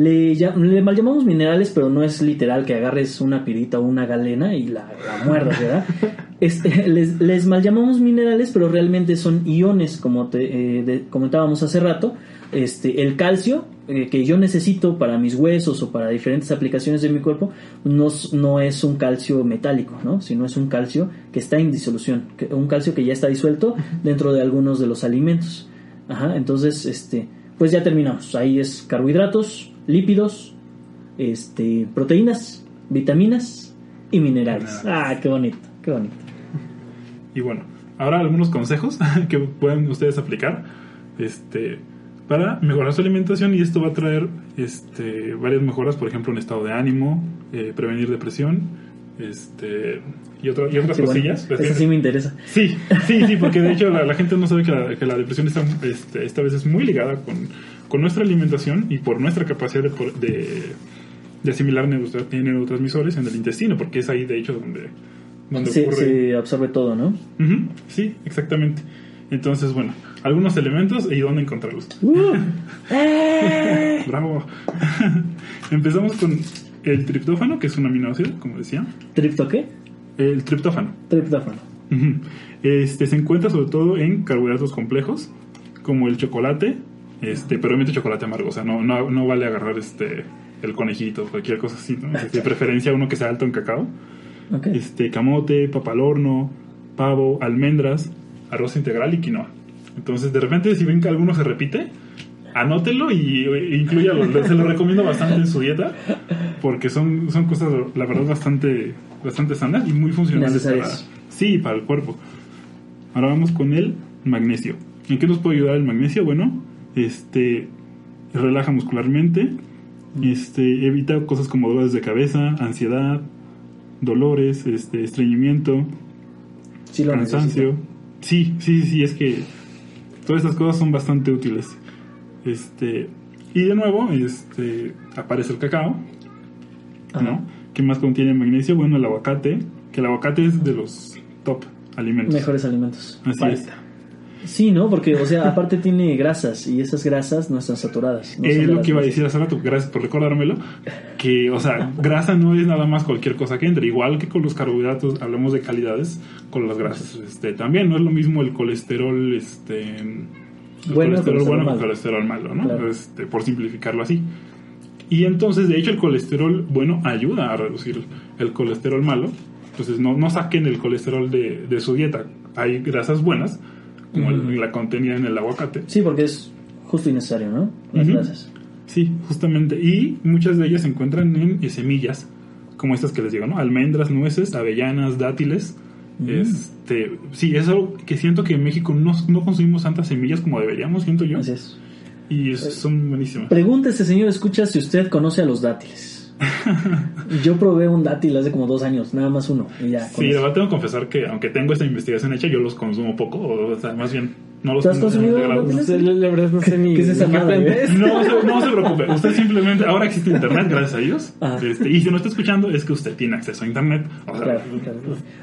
Le, mal llamamos minerales, pero no es literal que agarres una pirita o una galena y la, la muerdas, ¿verdad? Este, les, les mal llamamos minerales, pero realmente son iones, como te eh, de- comentábamos hace rato. Este, el calcio eh, que yo necesito para mis huesos o para diferentes aplicaciones de mi cuerpo no, no es un calcio metálico, ¿no? sino es un calcio que está en disolución, que- un calcio que ya está disuelto dentro de algunos de los alimentos. Ajá, entonces, este, pues ya terminamos. Ahí es carbohidratos, lípidos, este, proteínas, vitaminas y minerales. Ah, qué bonito, qué bonito. Y bueno, ahora algunos consejos que pueden ustedes aplicar este, para mejorar su alimentación y esto va a traer este, varias mejoras, por ejemplo, en estado de ánimo, eh, prevenir depresión este, y, otra- y otras Sí, bueno, cosillas. eso sí me interesa. Sí, sí, sí, porque de hecho la, la gente no sabe que la, que la depresión está, este, esta vez es muy ligada con, con nuestra alimentación y por nuestra capacidad de, de, de asimilar neurotra- neurotransmisores en el intestino, porque es ahí de hecho donde, donde Se, ocurre. se absorbe todo, ¿no? Sí, exactamente. Entonces, bueno, algunos elementos y dónde encontrarlos. Bravo. Empezamos con el triptófano, que es un aminoácido, como decía. ¿Tripto qué? El triptófano. Triptófano. Este se encuentra sobre todo en carbohidratos complejos, como el chocolate, Este, pero obviamente chocolate amargo, o sea, no, no, no vale agarrar este el conejito, cualquier cosa así, ¿no? De preferencia uno que sea alto en cacao. Ok. Este, camote, papa al horno, pavo, almendras, arroz integral y quinoa. Entonces, de repente, si ven que alguno se repite, anótelo y e incluyalo. Se lo recomiendo bastante en su dieta porque son, son cosas, la verdad, bastante, bastante sanas y muy funcionales para, sí, para el cuerpo. Ahora vamos con el magnesio. ¿En qué nos puede ayudar el magnesio? Bueno, este relaja muscularmente, este evita cosas como dolores de cabeza, ansiedad, dolores, este estreñimiento, Sí lo cansancio. necesito. Sí, sí, sí, es que todas estas cosas son bastante útiles. Este, y de nuevo, este, aparece el cacao, Ajá. ¿no? ¿Qué más contiene magnesio? Bueno, el aguacate, que el aguacate es de los top alimentos. Mejores alimentos. Así es. Sí, ¿no? Porque, o sea, aparte tiene grasas y esas grasas no están saturadas. no Es lo que iba a decir hace rato, gracias por recordármelo, que, o sea, grasa no es nada más cualquier cosa que entre, igual que con los carbohidratos, hablamos de calidades, con las grasas, este, también no es lo mismo el colesterol, este, el Bueno, colesterol bueno que el colesterol malo, ¿no? Claro. Este, por simplificarlo así. Y entonces, de hecho, el colesterol bueno ayuda a reducir el colesterol malo, entonces no, no saquen el colesterol de, de su dieta, hay grasas buenas, como el- la contenida en el aguacate, Sí, porque es justo y necesario, ¿no? Las Ujú. grasas. Sí, justamente. Y muchas de ellas se encuentran en eh, semillas, como estas que les digo, ¿no? Almendras, nueces, avellanas, dátiles. Mm. Este, sí, es algo que siento que en México no, no consumimos tantas semillas como deberíamos, siento yo. Así es. Y es- son buenísimas. Pregúntese, señor, escucha si usted conoce a los dátiles. Yo probé un dátil hace como dos años, nada más uno. Y ya, Sí, verdad tengo que confesar que aunque tengo esta investigación hecha, yo los consumo poco, o, sea, más bien no los ¿Tú has consumido? No sé, la verdad no sé ni ¿Qué es esa madre. No, se- no se preocupe, usted simplemente, ahora existe internet, gracias a Dios. Ajá. Este, y si no está escuchando, es que usted tiene acceso a internet. O sea, Claro, claro.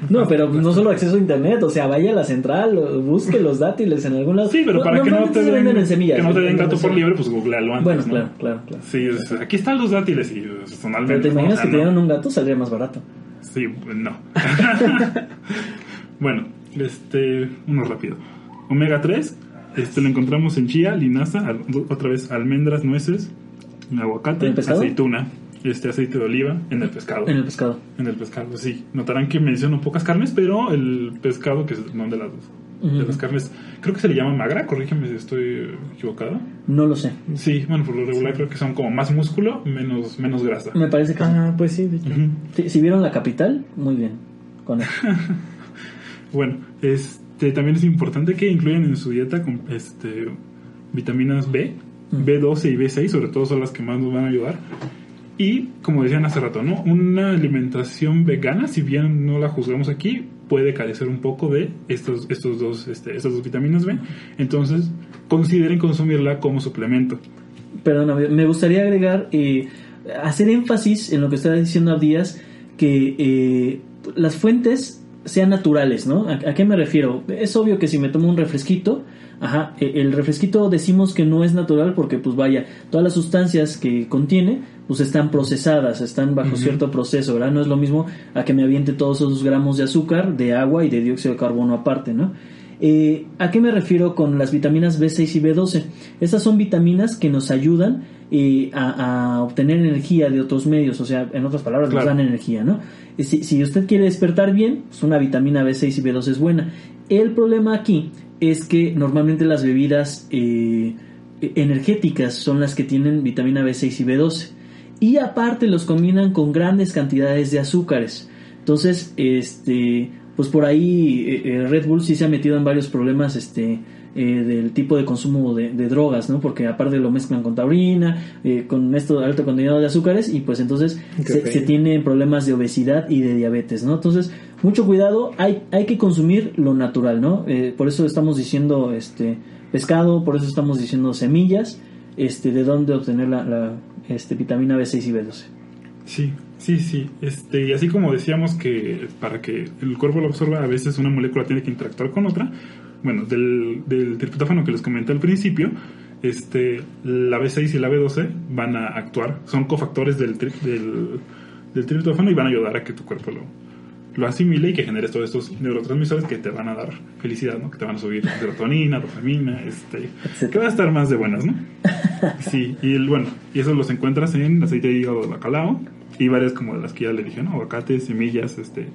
No, pero no solo acceso a internet, o sea, vaya a la central, busque los dátiles en algún lado. Sí, pero para que no te se den, venden en semillas. que no te den gato por Sí. libre, pues googlealo antes. Bueno, ¿no? claro, claro, claro. Sí, es- aquí están los dátiles y pues, son Pero almendras. te ¿no? imaginas O sea, que te no. dieran un gato, saldría más barato. Sí, no. bueno, este, uno rápido. Omega 3, este lo encontramos en chía, linaza, al- otra vez almendras, nueces, aguacate, aceituna, este aceite de oliva, en el pescado. En el pescado. En el pescado, sí. Notarán que menciono pocas carnes, pero el pescado, que es no de las, de Ujú. las carnes, creo que se le llama magra, corrígeme si estoy equivocado. No lo sé. Sí, bueno, por lo regular creo que son como más músculo, menos, menos grasa. Me parece que sí. Ah, pues sí, de hecho. Si- Si vieron la capital, muy bien. Con eso. Bueno, este también es importante que incluyan en su dieta con, este, vitaminas B, Mm. B12 y B6, sobre todo son las que más nos van a ayudar. Y como decían hace rato, ¿no? Una alimentación vegana, si bien no la juzgamos aquí, puede carecer un poco de estos, estos dos, este, estas dos vitaminas B. Entonces, consideren consumirla como suplemento. Perdóname, me gustaría agregar, eh, hacer énfasis en lo que estaba diciendo Abdías, que eh, las fuentes sean naturales, ¿no? ¿A, a qué me refiero? Es obvio que si me tomo un refresquito, ajá, eh, el refresquito decimos que no es natural porque, pues vaya, todas las sustancias que contiene, pues están procesadas, están bajo cierto proceso, ¿verdad? No es lo mismo a que me aviente todos esos gramos de azúcar, de agua y de dióxido de carbono aparte, ¿no? Eh, ¿A qué me refiero con las vitaminas B6 y B12? Estas son vitaminas que nos ayudan eh, a, a obtener energía de otros medios, o sea, en otras palabras, Claro. nos dan energía, ¿no? Si, si usted quiere despertar bien, pues una vitamina B6 y B12 es buena. El problema aquí es que normalmente las bebidas eh, energéticas son las que tienen vitamina B6 y B12. Y aparte los combinan con grandes cantidades de azúcares. Entonces, este, pues por ahí eh, eh, Red Bull sí se ha metido en varios problemas, este, eh, del tipo de consumo de, de drogas, ¿no? Porque aparte lo mezclan con taurina, eh, con esto alto contenido de azúcares y pues entonces se, se tienen problemas de obesidad y de diabetes, ¿no? Entonces, mucho cuidado, hay, hay que consumir lo natural, ¿no? Por eso estamos diciendo, este, pescado, por eso estamos diciendo semillas, este, de dónde obtener la, la este, vitamina B6 y B12. Sí, sí, sí. Este, y así como decíamos que para que el cuerpo lo absorba, a veces una molécula tiene que interactuar con otra. Bueno, del, del triptófano que les comenté al principio, este, la B6 y la B12 van a actuar, son cofactores del, tri- del, del triptófano y van a ayudar a que tu cuerpo lo, lo asimile y que generes todos estos neurotransmisores que te van a dar felicidad, ¿no? Que te van a subir serotonina, dopamina, este, que va a estar más de buenas, ¿no? Sí, y el, bueno, y eso los encuentras en aceite de hígado de bacalao y varias como de las que ya le dije, ¿no? Aguacates, semillas, este,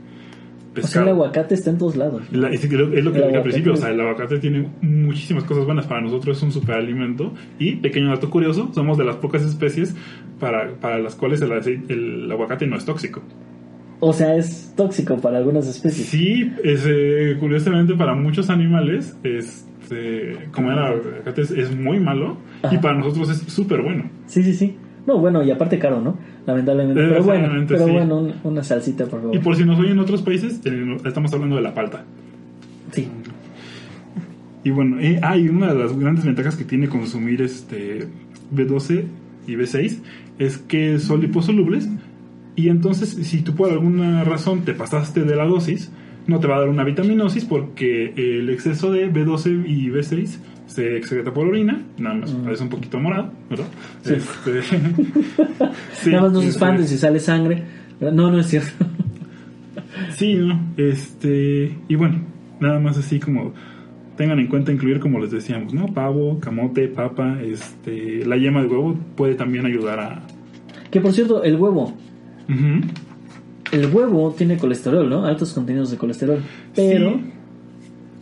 O sea, el aguacate está en todos lados. la- es, lo- es lo que El dije al principio, o sea, el aguacate tiene muchísimas cosas buenas para nosotros, es un superalimento y, pequeño dato curioso, somos de las pocas especies para, para las cuales el, aceite- el aguacate no es tóxico. O sea, es tóxico para algunas especies. Sí, es, eh, curiosamente para muchos animales, este, comer aguacate es, es muy malo y para nosotros es súper bueno. Sí, sí, sí. No, bueno, y aparte caro, ¿no? Lamentablemente. Pero bueno, pero sí. bueno, un- una salsita, por favor. Y por si nos oyen en otros países, eh, estamos hablando de la palta. Sí. Y bueno, eh, hay una de las grandes ventajas que tiene consumir este B12 y B6 es que son liposolubles y entonces si tú por alguna razón te pasaste de la dosis, no te va a dar una vitaminosis porque el exceso de B12 y B6 se excreta por orina, nada más Mm. parece un poquito morado, ¿verdad? Sí. Este, sí, Nada más no se espanten si sale sangre. No, no es cierto. Sí, ¿no? Este, y bueno, nada más así como tengan en cuenta incluir como les decíamos, ¿no? Pavo, camote, papa, este, la yema de huevo puede también ayudar a Que por cierto, el huevo. El huevo tiene colesterol, ¿no? Altos contenidos de colesterol. Pero. Sí,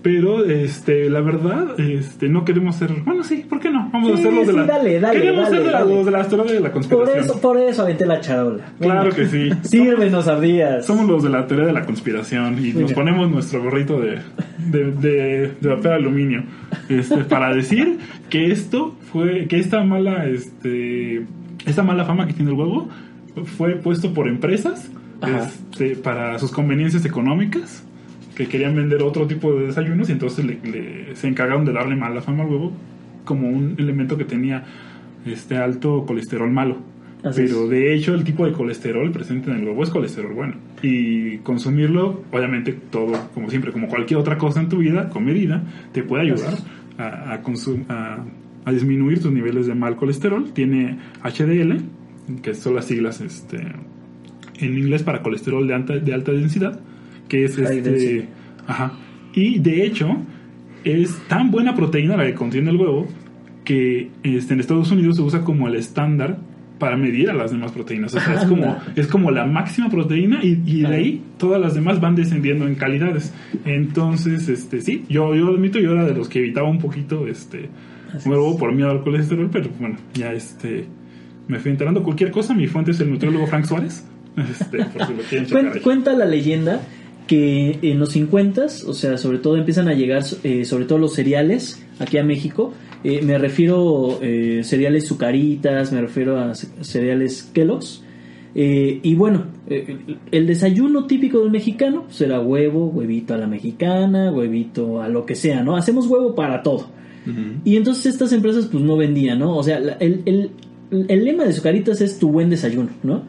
pero este, la verdad, este, no queremos ser, bueno, sí, ¿por qué no? Vamos a Sí, hacer los de sí, la dale, dale, Queremos dale, ser dale. los de la teoría de la Por conspiración. eso, por eso aventé la charola. Claro que sí. Sírvenos, ardillas. Somos los de la teoría de la conspiración y nos ponemos nuestro gorrito de, de, de, de papel aluminio este, para decir que esto fue, que esta mala, este, esta mala fama que tiene el huevo fue puesto por empresas este, para sus conveniencias económicas que querían vender otro tipo de desayunos y entonces le- le- se encargaron de darle mala fama al huevo como un elemento que tenía este alto colesterol malo. Así Pero es. de hecho el tipo de colesterol presente en el huevo es colesterol bueno. Y consumirlo, obviamente todo, como siempre, como cualquier otra cosa en tu vida, con medida, te puede ayudar a, a, consum- a, a disminuir tus niveles de mal colesterol. Tiene HDL, que son las siglas este, en inglés para colesterol de alta, de alta densidad, que es High este... density. Ajá. Y de hecho, es tan buena proteína la que contiene el huevo que este, en Estados Unidos se usa como el estándar para medir a las demás proteínas. O sea, es como, es como la máxima proteína y, y de ahí todas las demás van descendiendo en calidades. Entonces, este, sí, yo, yo admito, yo era de los que evitaba un poquito este Así huevo por miedo al colesterol, pero bueno, ya este me fui enterando cualquier cosa. Mi fuente es el nutriólogo Frank Suárez. Este, por si lo quieren checar Cuen- ahí. cuenta la leyenda que en los 50, o sea, sobre todo empiezan a llegar, eh, sobre todo los cereales aquí a México. Eh, me refiero eh, cereales Zucaritas, me refiero a ce- cereales Kellogg's. Eh, y bueno, el desayuno típico del mexicano será huevo, huevito a la mexicana, huevito a lo que sea, ¿no? Hacemos huevo para todo. Y entonces estas empresas pues no vendían, ¿no? O sea, el, el, el lema de Zucaritas es tu buen desayuno, ¿no?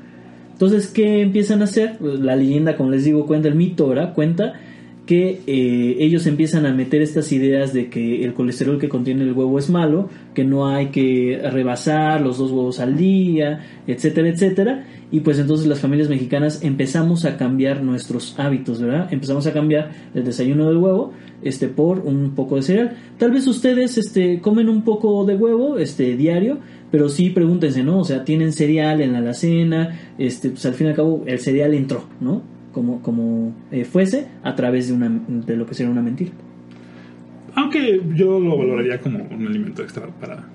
Entonces, ¿qué empiezan a hacer? Pues, La leyenda, como les digo, cuenta el mito, ahora cuenta que eh, ellos empiezan a meter estas ideas de que el colesterol que contiene el huevo es malo, que no hay que rebasar los dos huevos al día, etcétera, etcétera. Y pues entonces las familias mexicanas empezamos a cambiar nuestros hábitos, ¿verdad? Empezamos a cambiar el desayuno del huevo este por un poco de cereal. Tal vez ustedes este comen un poco de huevo este diario, pero sí pregúntense, ¿no? O sea, tienen cereal en la alacena, este pues al fin y al cabo el cereal entró, ¿no? Como como eh, fuese a través de una de lo que sería una mentira. Aunque yo lo valoraría como un alimento extra para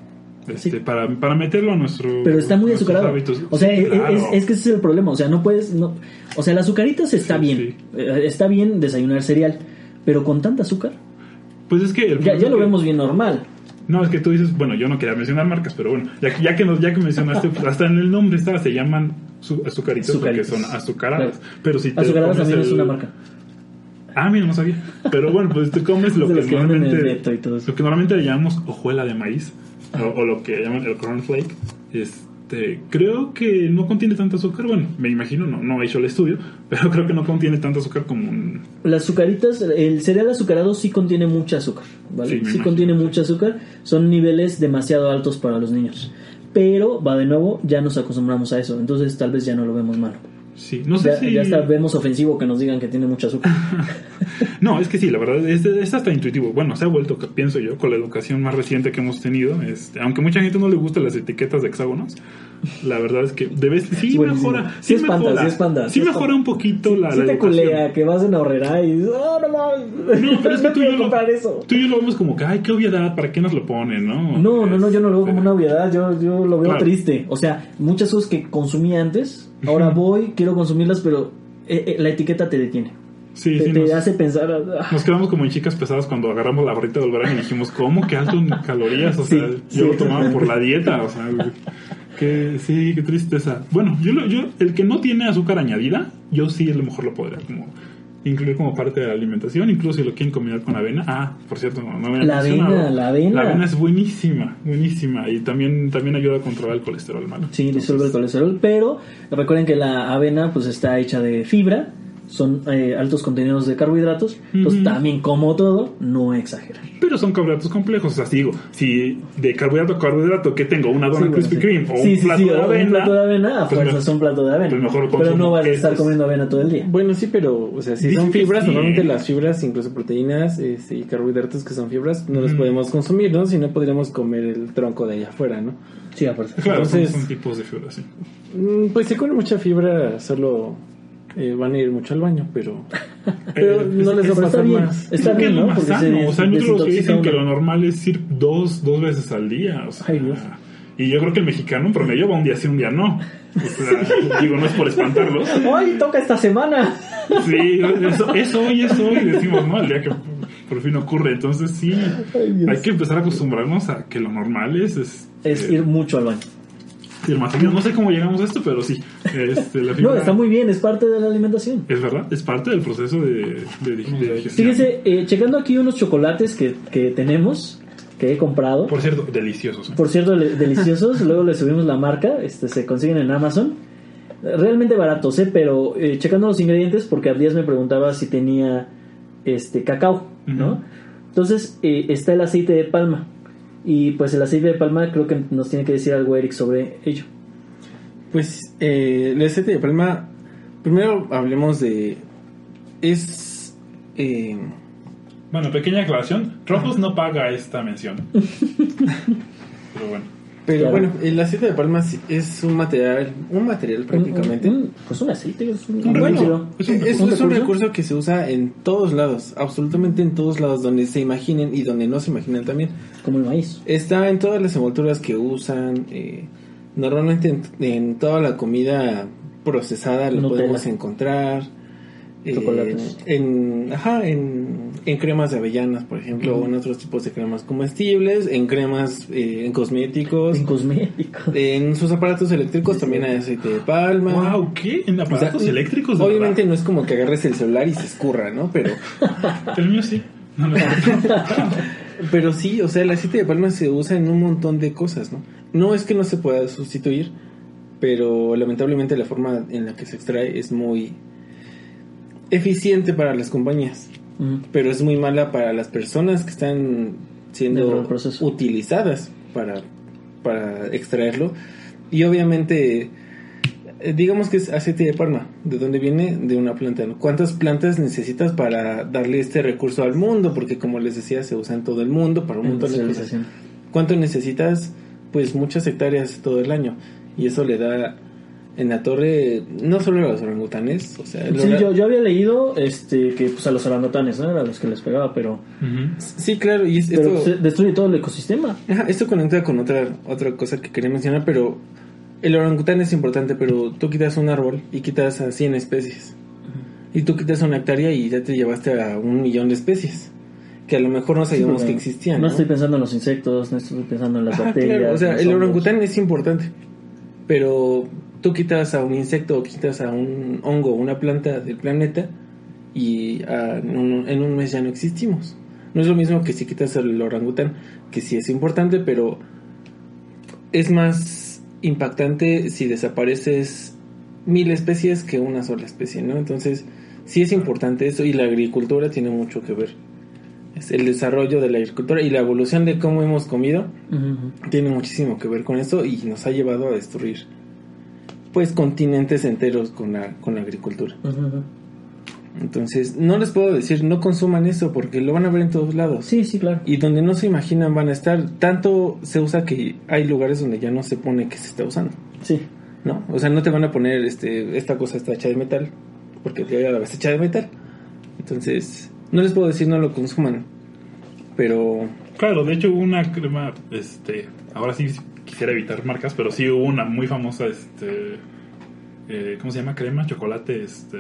este, Sí. para, para meterlo a nuestro Pero está muy azucarado. hábitos. O sea, Sí, es, claro. es- es que ese es el problema. O sea, no puedes. No, o sea, las azucaritas está Sí, bien. Eh, Está bien desayunar cereal. Pero con tanta azúcar, Pues es que el ya, lo vemos bien normal. No, es que tú dices, bueno, yo no quería mencionar marcas, pero bueno, ya, que- ya que nos, ya que mencionaste, pues, hasta en el nombre está, se llaman su- azucaritos porque son azucaradas. Claro. Pero si te Azucaradas también es una marca. Ah, mira, no sabía. Pero bueno, pues te comes lo que, normalmente, lo que normalmente le llamamos hojuela de maíz, o, o lo que llaman el cornflake. Este, creo que no contiene tanto azúcar. Bueno, me imagino, no, no he hecho el estudio, pero creo que no contiene tanto azúcar como un. Las azucaritas, el cereal azucarado sí contiene mucha azúcar, ¿vale? Sí, Sí, imagino, contiene mucha azúcar, son niveles demasiado altos para los niños. Pero, va de nuevo, ya nos acostumbramos a eso, entonces tal vez ya no lo vemos malo. Sí, no sé Ya, si... ya está, vemos ofensivo que nos digan que tiene mucho azúcar. No, es que sí, la verdad, es, es hasta intuitivo. Bueno, se ha vuelto, pienso yo, con la educación más reciente que hemos tenido. Este, aunque mucha gente no le gustan las etiquetas de hexágonos, la verdad es que debes, sí Buenísimo. mejora. Sí Sí, espanta, mejora, sí espanta, sí sí mejora un poquito la, Sí la te educación. culea que vas a una horrera y dices, oh, no mames, No, pero es que tú y, yo lo, eso. tú y yo lo vemos como que, ay, qué obviedad, ¿para qué nos lo ponen, no? No, no, no, yo no lo veo Este, como una obviedad, yo, yo lo veo Claro. triste. O sea, muchas cosas que consumí antes, ahora voy, quiero consumirlas, pero eh, eh, la etiqueta te detiene. Sí, te sí, te nos, hace pensar, ah, nos quedamos como en chicas pesadas cuando agarramos la barrita del verano y dijimos, ¿cómo? ¿Qué alto en calorías? O Sí, sea, sí, yo lo tomaba por la dieta, o sea, que sí, qué tristeza. Bueno, yo, yo, el que no tiene azúcar añadida, yo sí a lo mejor lo podría como incluir como parte de la alimentación, incluso si lo quieren combinar con avena. Ah, por cierto, no, no me La avena, la avena. La avena es buenísima, buenísima y también, también ayuda a controlar el colesterol malo. sí, disuelve el colesterol, pero recuerden que la avena pues está hecha de fibra, son eh, altos contenidos de carbohidratos, entonces también como todo, no exagerar. Pero son carbohidratos complejos, o sea, si digo, si de carbohidrato a carbohidrato que tengo una dona Sí, bueno, Krispy sí. Kreme o Sí, un sí, plato sí, de o avena, un plato de avena, a pues fuerzas me- un plato de avena. pues mejor pero no vas a estar estos. comiendo avena todo el día. Bueno, sí, pero, o sea, si Dicen son fibras, sí. normalmente las fibras, incluso proteínas este, y carbohidratos que son fibras, no los Ujú. podemos consumir, ¿no? Si no, podríamos comer el tronco de allá afuera, ¿no? Sí, a fuerza. Claro, son- Entonces- son, tipos de fibra, sí. Mm, Pues si con mucha fibra solo eh, van a ir mucho al baño, pero, pero Eh, no es- les va a es- pasar bien. más. Está bien, es ¿no? Porque se sano. O sea, hay que dicen que lo normal es ir dos, dos veces al día. O sea, Ay, Dios. Y yo creo que el mexicano en promedio va un día sí, un día no. O sea, digo, no es por espantarlos. ¡Ay, toca esta semana! Sí, eso, eso hoy, eso hoy, decimos, ¿no? El día que por fin ocurre. Entonces, sí, Ay, hay que empezar a acostumbrarnos a que lo normal es. es Es eh, ir mucho al baño. No sé cómo llegamos a esto, pero sí. Este, la No, está muy bien, es parte de la alimentación. Es verdad, es parte del proceso de, de, de digestión. Fíjese, eh, checando aquí unos chocolates que, que tenemos, que he comprado. Por cierto, deliciosos. ¿eh? Por cierto, deliciosos. Luego le subimos la marca. Este, se consiguen en Amazon. Realmente baratos, ¿eh? Pero eh, checando los ingredientes, porque Abdías me preguntaba si tenía este cacao, ¿no? Entonces, eh, está el aceite de palma. Y pues el aceite de palma creo que nos tiene que decir algo Eric sobre ello. Pues eh, el aceite de palma, primero hablemos de... Es... eh, Bueno, pequeña aclaración. Rojos no paga esta mención. Pero bueno. Pero Claro. bueno, el aceite de palma es un material, un material prácticamente. Un- un- pues un aceite, es un, líquido. Es un Es, un recurso que se usa en todos lados, absolutamente en todos lados, donde se imaginen y donde no se imaginan también. como el maíz. Está en todas las envolturas que usan, eh, normalmente en, en toda la comida procesada lo Nutella. podemos encontrar. Eh, Chocolates. en, ajá, en, en cremas de avellanas, por ejemplo, o en otros tipos de cremas comestibles, en cremas, eh, en cosméticos, En cosméticos. en sus aparatos eléctricos también hay aceite de palma. Wow, ¿qué? ¿En aparatos O sea, eléctricos? Obviamente verdad? no es como que agarres el celular y se escurra, ¿no? Pero, El mío sí. No, no. pero sí, o sea, el aceite de palma se usa en un montón de cosas, ¿no? No es que no se pueda sustituir, pero lamentablemente la forma en la que se extrae es muy eficiente para las compañías, pero es muy mala para las personas que están siendo utilizadas para, para extraerlo. Y obviamente, eh, digamos que es aceite de palma. ¿De dónde viene? De una planta. ¿Cuántas plantas necesitas para darle este recurso al mundo? Porque como les decía, se usa en todo el mundo para un montón de cosas. ¿Cuánto necesitas? Pues muchas hectáreas todo el año. Y eso le da en la torre, no solo a los orangutanes, o sea, Sí, yo, yo había leído este, que pues, a los orangutanes, ¿no? Era a los que les pegaba, pero, sí, claro, y es- pero esto, se destruye todo el ecosistema. Ajá, esto conecta con otra, otra cosa que quería mencionar, pero el orangután es importante, pero tú quitas un árbol y quitas a 100 especies. Y tú quitas una hectárea y ya te llevaste a un millón de especies. Que a lo mejor no sabíamos Sí, que existían. No ¿no? estoy pensando en los insectos, no estoy pensando en las Ajá, bacterias. claro, o sea, el orangután es importante, pero tú quitas a un insecto o quitas a un hongo o una planta del planeta y ah, en, un, en un mes ya no existimos. No es lo mismo que si quitas el orangután, que sí es importante, pero es más impactante si desapareces mil especies que una sola especie, ¿no? Entonces, sí es importante eso y la agricultura tiene mucho que ver. Es el desarrollo de la agricultura y la evolución de cómo hemos comido tiene muchísimo que ver con esto y nos ha llevado a destruir pues continentes enteros con la, con la agricultura. Entonces, no les puedo decir no consuman eso porque lo van a ver en todos lados. Sí, sí, claro. Y donde no se imaginan van a estar, tanto se usa que hay lugares donde ya no se pone que se está usando, Sí. ¿no? O sea, no te van a poner este esta cosa está hecha de metal porque ya la ves hecha de metal. Entonces, no les puedo decir no lo consuman. Pero Claro, de hecho hubo una crema, este, ahora sí quisiera evitar marcas, pero sí hubo una muy famosa, este, eh, ¿cómo se llama? Crema, chocolate, este,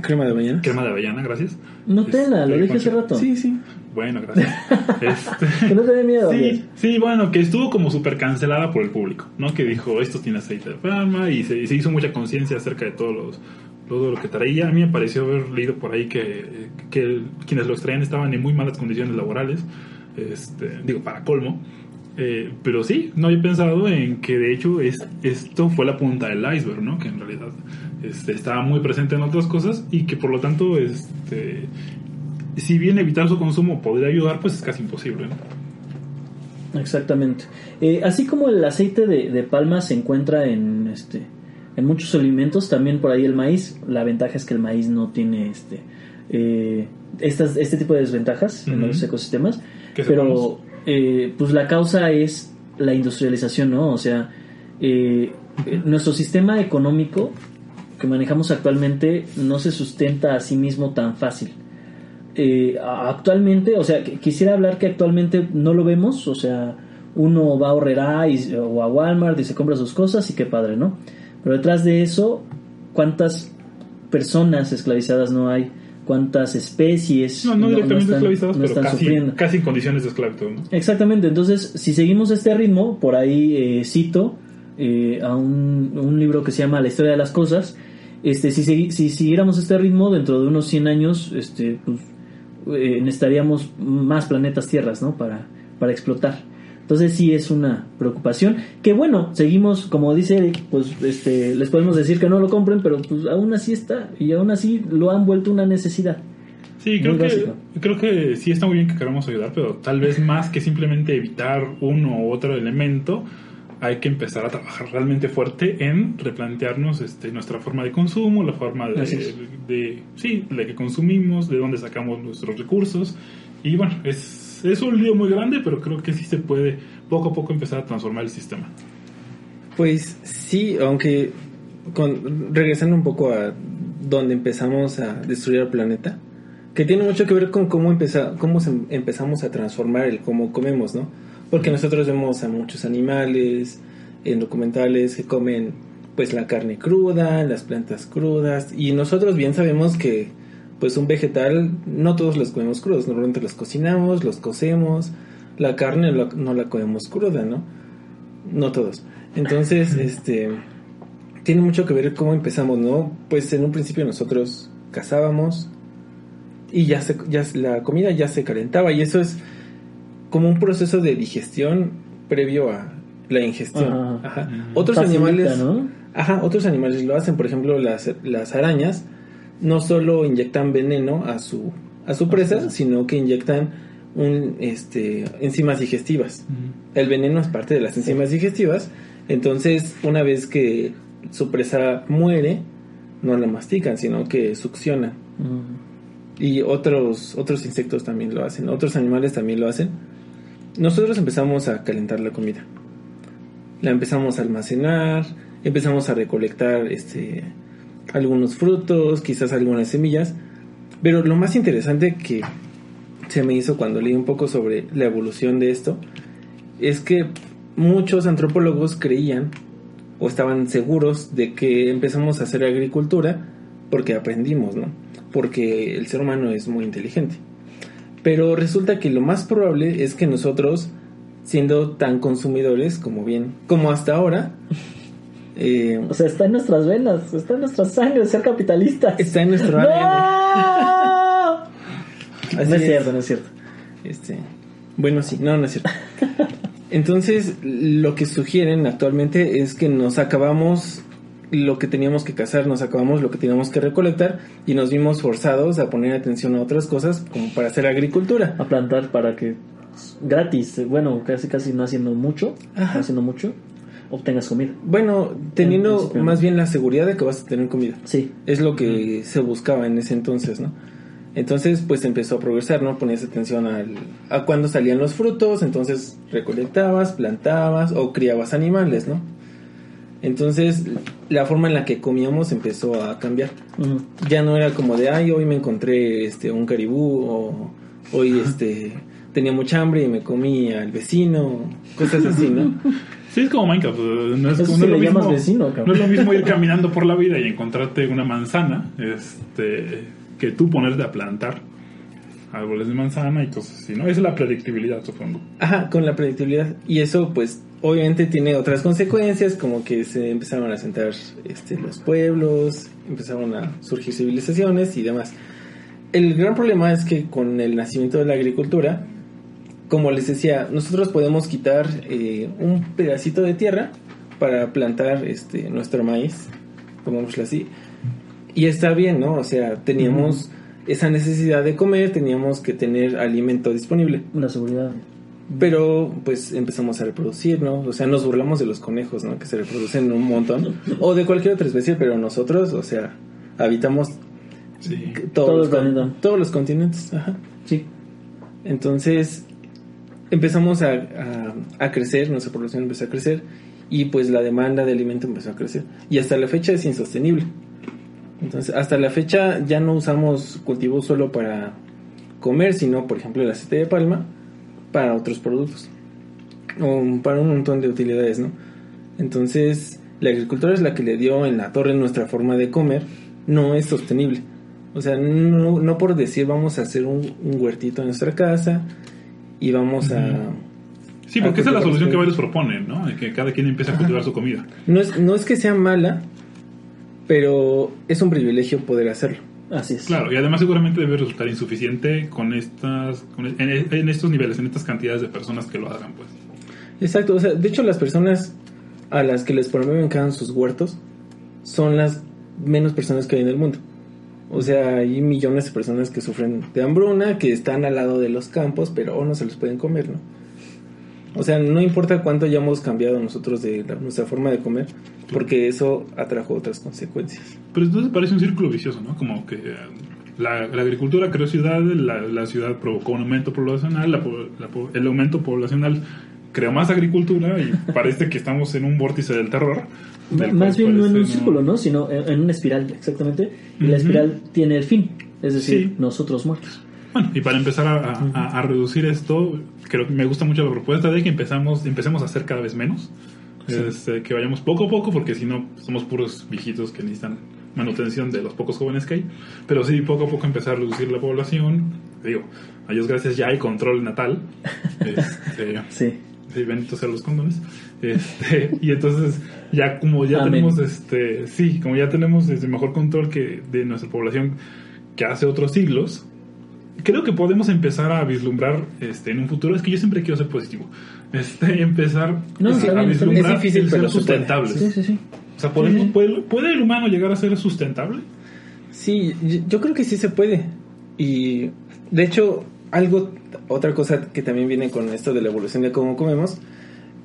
crema de mañana. crema de avellana, gracias. Nutella, lo Este, dije hace rato. Sí, sí. Bueno, gracias. Este, Que no te dé miedo. Sí, sí, bueno, que estuvo como súper cancelada por el público, ¿no? Que dijo, esto tiene aceite de palma y se, y se hizo mucha conciencia acerca de todos los, todo lo que traía. A mí me pareció haber leído por ahí que, que quienes lo extraían estaban en muy malas condiciones laborales, este, digo, para colmo. Eh, pero sí, no había pensado en que de hecho es, esto fue la punta del iceberg, ¿no? Que en realidad este, estaba muy presente en otras cosas y que por lo tanto, este, si bien evitar su consumo podría ayudar, pues es casi imposible, ¿no? Exactamente. Eh, así como el aceite de, de palma se encuentra en este en muchos alimentos, también por ahí el maíz. La ventaja es que el maíz no tiene este eh, estas, este tipo de desventajas en los ecosistemas. Que Pero. Eh, pues la causa es la industrialización, ¿no? O sea, eh, eh, nuestro sistema económico que manejamos actualmente no se sustenta a sí mismo tan fácil. Eh, actualmente, o sea, quisiera hablar que actualmente no lo vemos, o sea, uno va a Horrera o a Walmart y se compra sus cosas y qué padre, ¿no? Pero detrás de eso, ¿cuántas personas esclavizadas no hay? ¿Cuántas especies No, no directamente están- esclavizados, no pero están casi, sufriendo? casi en condiciones de esclavitud. ¿no? Exactamente, entonces si seguimos este ritmo, por ahí eh, cito eh, a un, un libro que se llama La historia de las cosas, este, si, segui- si siguiéramos este ritmo, dentro de unos 100 años este, pues, eh, necesitaríamos más planetas tierras ¿no? para, para explotar. Entonces sí es una preocupación. Que bueno, seguimos, como dice Eric, pues este, les podemos decir que no lo compren, pero pues aún así está. Y aún así lo han vuelto una necesidad. Sí, creo que, creo que sí está muy bien que queramos ayudar, pero tal vez más que simplemente evitar uno u otro elemento, hay que empezar a trabajar realmente fuerte en replantearnos este, nuestra forma de consumo, la forma de, es. de, sí, de que consumimos, de dónde sacamos nuestros recursos. Y bueno, es, es un lío muy grande, pero creo que sí se puede poco a poco empezar a transformar el sistema. Pues sí, aunque con, regresando un poco a donde empezamos a destruir el planeta, que tiene mucho que ver con cómo, empeza, cómo se- empezamos a transformar el cómo comemos, ¿no? Porque nosotros vemos a muchos animales en documentales que comen pues la carne cruda, las plantas crudas, y nosotros bien sabemos que pues un vegetal no todos los comemos crudos, normalmente los cocinamos, los cocemos, la carne lo- no la comemos cruda, ¿no? No todos. Entonces, este tiene mucho que ver cómo empezamos, ¿no? Pues en un principio nosotros cazábamos y ya se, ya la comida ya se calentaba y eso es como un proceso de digestión previo a la ingestión. Ajá. Ajá. Otros Facilita, animales, ¿no? ajá, otros animales lo hacen, por ejemplo, las, las arañas no solo inyectan veneno a su a su presa, sino que inyectan un este enzimas digestivas. El veneno es parte de las enzimas digestivas. Entonces, una vez que su presa muere, no la mastican, sino que succionan. Mm. Y otros, otros insectos también lo hacen, otros animales también lo hacen. Nosotros empezamos a calentar la comida. La empezamos a almacenar, empezamos a recolectar este, algunos frutos, quizás algunas semillas. Pero lo más interesante que se me hizo cuando leí un poco sobre la evolución de esto es que muchos antropólogos creían o estaban seguros de que empezamos a hacer agricultura porque aprendimos, ¿no? Porque el ser humano es muy inteligente. Pero resulta que lo más probable es que nosotros, siendo tan consumidores como bien, como hasta ahora, eh, O sea, está en nuestras venas, está en nuestra sangre ser capitalistas. está en nuestro ¡No! ADN. No es es. cierto, no es cierto. Este, bueno, sí, no, no es cierto. Entonces, lo que sugieren actualmente es que nos acabamos lo que teníamos que cazar, nos acabamos lo que teníamos que recolectar y nos vimos forzados a poner atención a otras cosas como para hacer agricultura. A plantar para que gratis, bueno, casi casi no haciendo mucho, no haciendo mucho. Obtengas comida. Bueno, En teniendo más bien la seguridad de que vas a tener comida. Sí. Es lo que se buscaba en ese entonces, ¿no? Entonces, pues empezó a progresar, ¿no? Ponías atención al, a cuándo salían los frutos, entonces recolectabas, plantabas o criabas animales, ¿no? Entonces, la forma en la que comíamos empezó a cambiar. Ya no era como de, ay, hoy me encontré este, un caribú, o hoy este, tenía mucha hambre y me comí al vecino, cosas así, ¿no? Sí, es como Minecraft. No es, Eso como- sí no es le lo llamas mismo, vecino, cabrón. no es lo mismo ir caminando por la vida y encontrarte una manzana este, que tú ponerte a plantar árboles de manzana y cosas así, ¿no? Esa es la predictibilidad, supongo. Ajá, con la predictibilidad. Y eso, pues, obviamente tiene otras consecuencias, como que se empezaron a sentar este, los pueblos, empezaron a surgir civilizaciones y demás. El gran problema es que con el nacimiento de la agricultura, como les decía, nosotros podemos quitar eh, un pedacito de tierra para plantar este, nuestro maíz, pongámoslo así, y está bien, ¿no? O sea, teníamos esa necesidad de comer, teníamos que tener alimento disponible. La seguridad. Pero pues empezamos a reproducir, ¿no? O sea, nos burlamos de los conejos, ¿no? Que se reproducen un montón. O de cualquier otra especie, pero nosotros, o sea, habitamos Sí. todos, Todo los, todos los continentes. Ajá. Sí. Entonces empezamos a, a- crecer, nuestra población empezó a crecer y pues la demanda de alimento empezó a crecer. Y hasta la fecha es insostenible. Entonces, hasta la fecha ya no usamos cultivos solo para comer, sino por ejemplo el aceite de palma para otros productos. O para un montón de utilidades, ¿no? Entonces, la agricultura es la que le dio en la torre nuestra forma de comer, no es sostenible. O sea, no, no por decir vamos a hacer un huertito en nuestra casa y vamos a... Sí, porque esa es la solución que varios proponen, ¿no? De Que cada quien empiece a cultivar su comida. No es, no es que sea mala, pero es un privilegio poder hacerlo. Así es. Claro, y además seguramente debe resultar insuficiente con estas, con- en, en estos niveles, en estas cantidades de personas que lo hagan, pues. Exacto, o sea, de hecho las personas a las que les promueven que hagan sus huertos son las menos personas que hay en el mundo. O sea, hay millones de personas que sufren de hambruna, que están al lado de los campos, pero no se los pueden comer, ¿no? O sea, no importa cuánto hayamos cambiado nosotros de la- nuestra forma de comer, porque eso atrajo otras consecuencias. Pero entonces parece un círculo vicioso, ¿no? Como que eh, la, agricultura creó ciudades, la, la ciudad provocó un aumento poblacional, la po- la po- el aumento poblacional creó más agricultura y parece que estamos en un vórtice del terror. Más bien no en un círculo, ¿no? Sino en, en una espiral, exactamente. Y la Ujú. espiral tiene el fin, es decir, Sí. nosotros muertos. Bueno, y para empezar a, a- a- a reducir esto, creo que me gusta mucho la propuesta de que empezamos, empecemos a hacer cada vez menos. Este, que vayamos poco a poco, porque si no, somos puros viejitos que necesitan manutención de los pocos jóvenes que hay. Pero sí, poco a poco empezar a reducir la población. Digo, a Dios gracias ya hay control natal. Este, Sí. Sí, benditos sean los condones. Este, y entonces, ya como ya Amén. tenemos, este, sí, como ya tenemos este mejor control que de nuestra población que hace otros siglos, creo que podemos empezar a vislumbrar este, en un futuro. Es que yo siempre quiero ser positivo. Este, empezar No, a bien, está bien. vislumbrar Es difícil, el ser pero se puede. sustentables. Sí, sí, sí. O sea, ¿podemos. Puede, ¿puede el humano llegar a ser sustentable? Sí, yo creo que sí se puede. Y de hecho, algo, otra cosa que también viene con esto de la evolución de cómo comemos,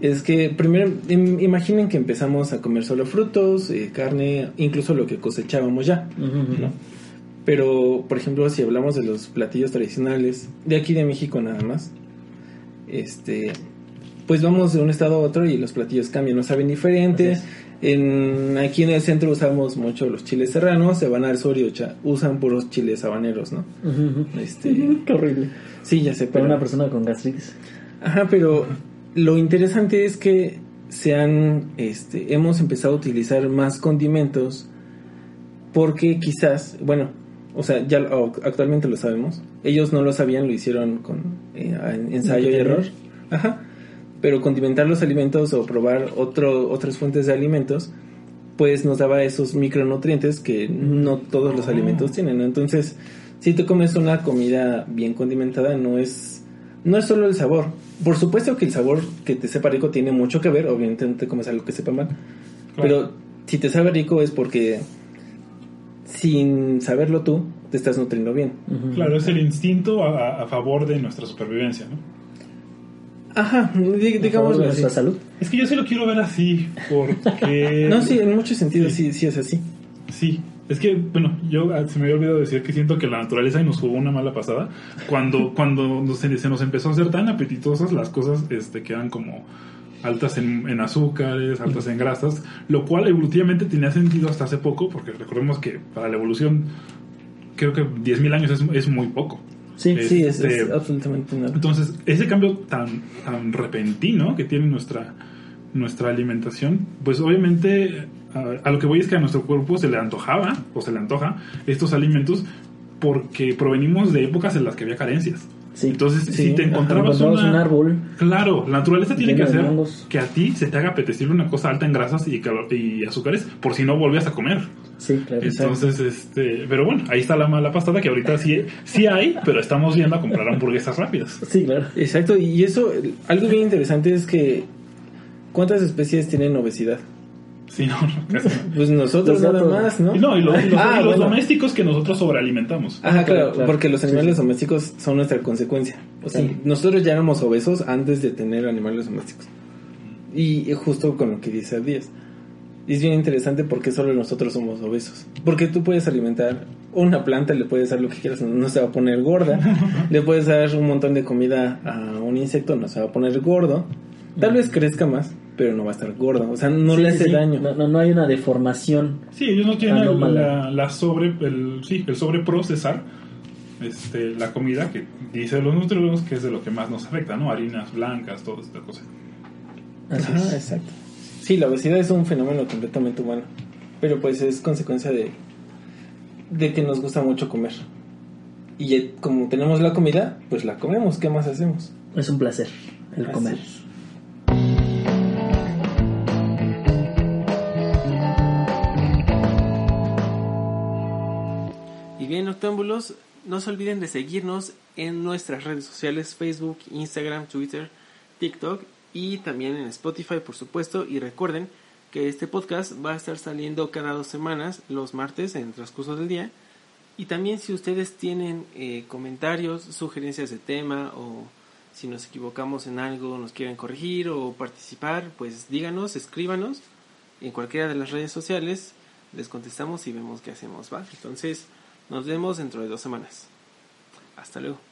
es que primero im- imaginen que empezamos a comer solo frutos, eh, carne, incluso lo que cosechábamos ya. ¿no? Pero, por ejemplo, si hablamos de los platillos tradicionales, de aquí de México nada más, este, pues vamos de un estado a otro y los platillos cambian, no saben diferente. Así En, aquí en el centro usamos mucho los chiles serranos, se van al sur y usan puros chiles habaneros, ¿no? Ujú. Este, Qué horrible. sí, ya sé, Para pero... una persona con gastritis. Ajá, pero lo interesante es que se han, este, hemos empezado a utilizar más condimentos porque quizás, bueno, o sea, ya actualmente lo sabemos. Ellos no lo sabían, lo hicieron con eh, en- ensayo y error. Ajá. Pero condimentar los alimentos o probar otro, otras fuentes de alimentos, pues nos daba esos micronutrientes que no todos los alimentos tienen. Entonces, si tú comes una comida bien condimentada, no es, no es solo el sabor. Por supuesto que el sabor que te sepa rico tiene mucho que ver, obviamente no te comes algo que sepa mal. Pero si te sabe rico es porque sin saberlo tú, te estás nutriendo bien. Claro, es el instinto a, a favor de nuestra supervivencia, ¿no? Ajá, di- a favor de digámoslo así. nuestra salud. Es que yo sí lo quiero ver así, porque... No, sí, en muchos sentidos sí, sí es así. Sí, es que, bueno, yo ah, se me había olvidado decir que siento que la naturaleza nos jugó una mala pasada cuando, cuando nos- se, se nos empezó a hacer tan apetitosas las cosas este, que eran como altas en, en azúcares, altas en grasas, lo cual evolutivamente tenía sentido hasta hace poco, porque recordemos que para la evolución creo que 10.000 años es, es muy poco. Sí, Sí, es, Este, es absolutamente nada. Entonces, ese cambio tan, tan repentino que tiene nuestra, nuestra alimentación, pues obviamente a, a lo que voy es que a nuestro cuerpo se le antojaba o se le antoja estos alimentos porque provenimos de épocas en las que había carencias. Sí. Entonces, Sí, si te ajá, encontrabas Encontramos una- un árbol. Claro, la naturaleza tiene que hacer hongos. que a ti se te haga apetecible una cosa alta en grasas y, y azúcares por si no volvías a comer. Sí, claro. Entonces, este, pero bueno, ahí está la mala pastada que ahorita sí, sí hay, pero estamos yendo a comprar hamburguesas rápidas. Sí, claro. Exacto, y eso, algo bien interesante es que ¿cuántas especies tienen obesidad? Sí, no, casi no. Pues nosotros Los nada más, ¿no? Y no, y los, y los- Ah, y los bueno. domésticos que nosotros sobrealimentamos. Ajá, Ah, claro, claro, claro. porque los animales sí. domésticos son nuestra consecuencia. O sea, Sí. nosotros ya éramos obesos antes de tener animales domésticos. Y justo con lo que dice Díaz. Es bien interesante porque solo nosotros somos obesos. Porque tú puedes alimentar una planta, le puedes dar lo que quieras, no se va a poner gorda. le puedes dar un montón de comida a un insecto, no se va a poner gordo. Tal vez crezca más, pero no va a estar gordo. O sea, no Sí, le hace sí. daño. No, no, no hay una deformación. Sí, ellos no tienen la, Anómala. la, la sobre, el, sí, el sobreprocesar este, la comida que dice los nutriólogos que es de lo que más nos afecta, ¿no? Harinas blancas, todas estas cosas. Ajá, es. exacto. Sí, la obesidad es un fenómeno completamente humano, pero pues es consecuencia de, de que nos gusta mucho comer. Y como tenemos la comida, pues la comemos, ¿qué más hacemos? Es un placer el Así comer. es. Y bien, octámbulos, no se olviden de seguirnos en nuestras redes sociales, Facebook, Instagram, Twitter, TikTok y también en Spotify, por supuesto. Y recuerden que este podcast va a estar saliendo cada dos semanas, los martes, en el transcurso del día. Y también si ustedes tienen eh, comentarios, sugerencias de tema o si nos equivocamos en algo, nos quieren corregir o participar, pues díganos, escríbanos en cualquiera de las redes sociales, les contestamos y vemos qué hacemos, ¿va? Entonces, nos vemos dentro de dos semanas. Hasta luego.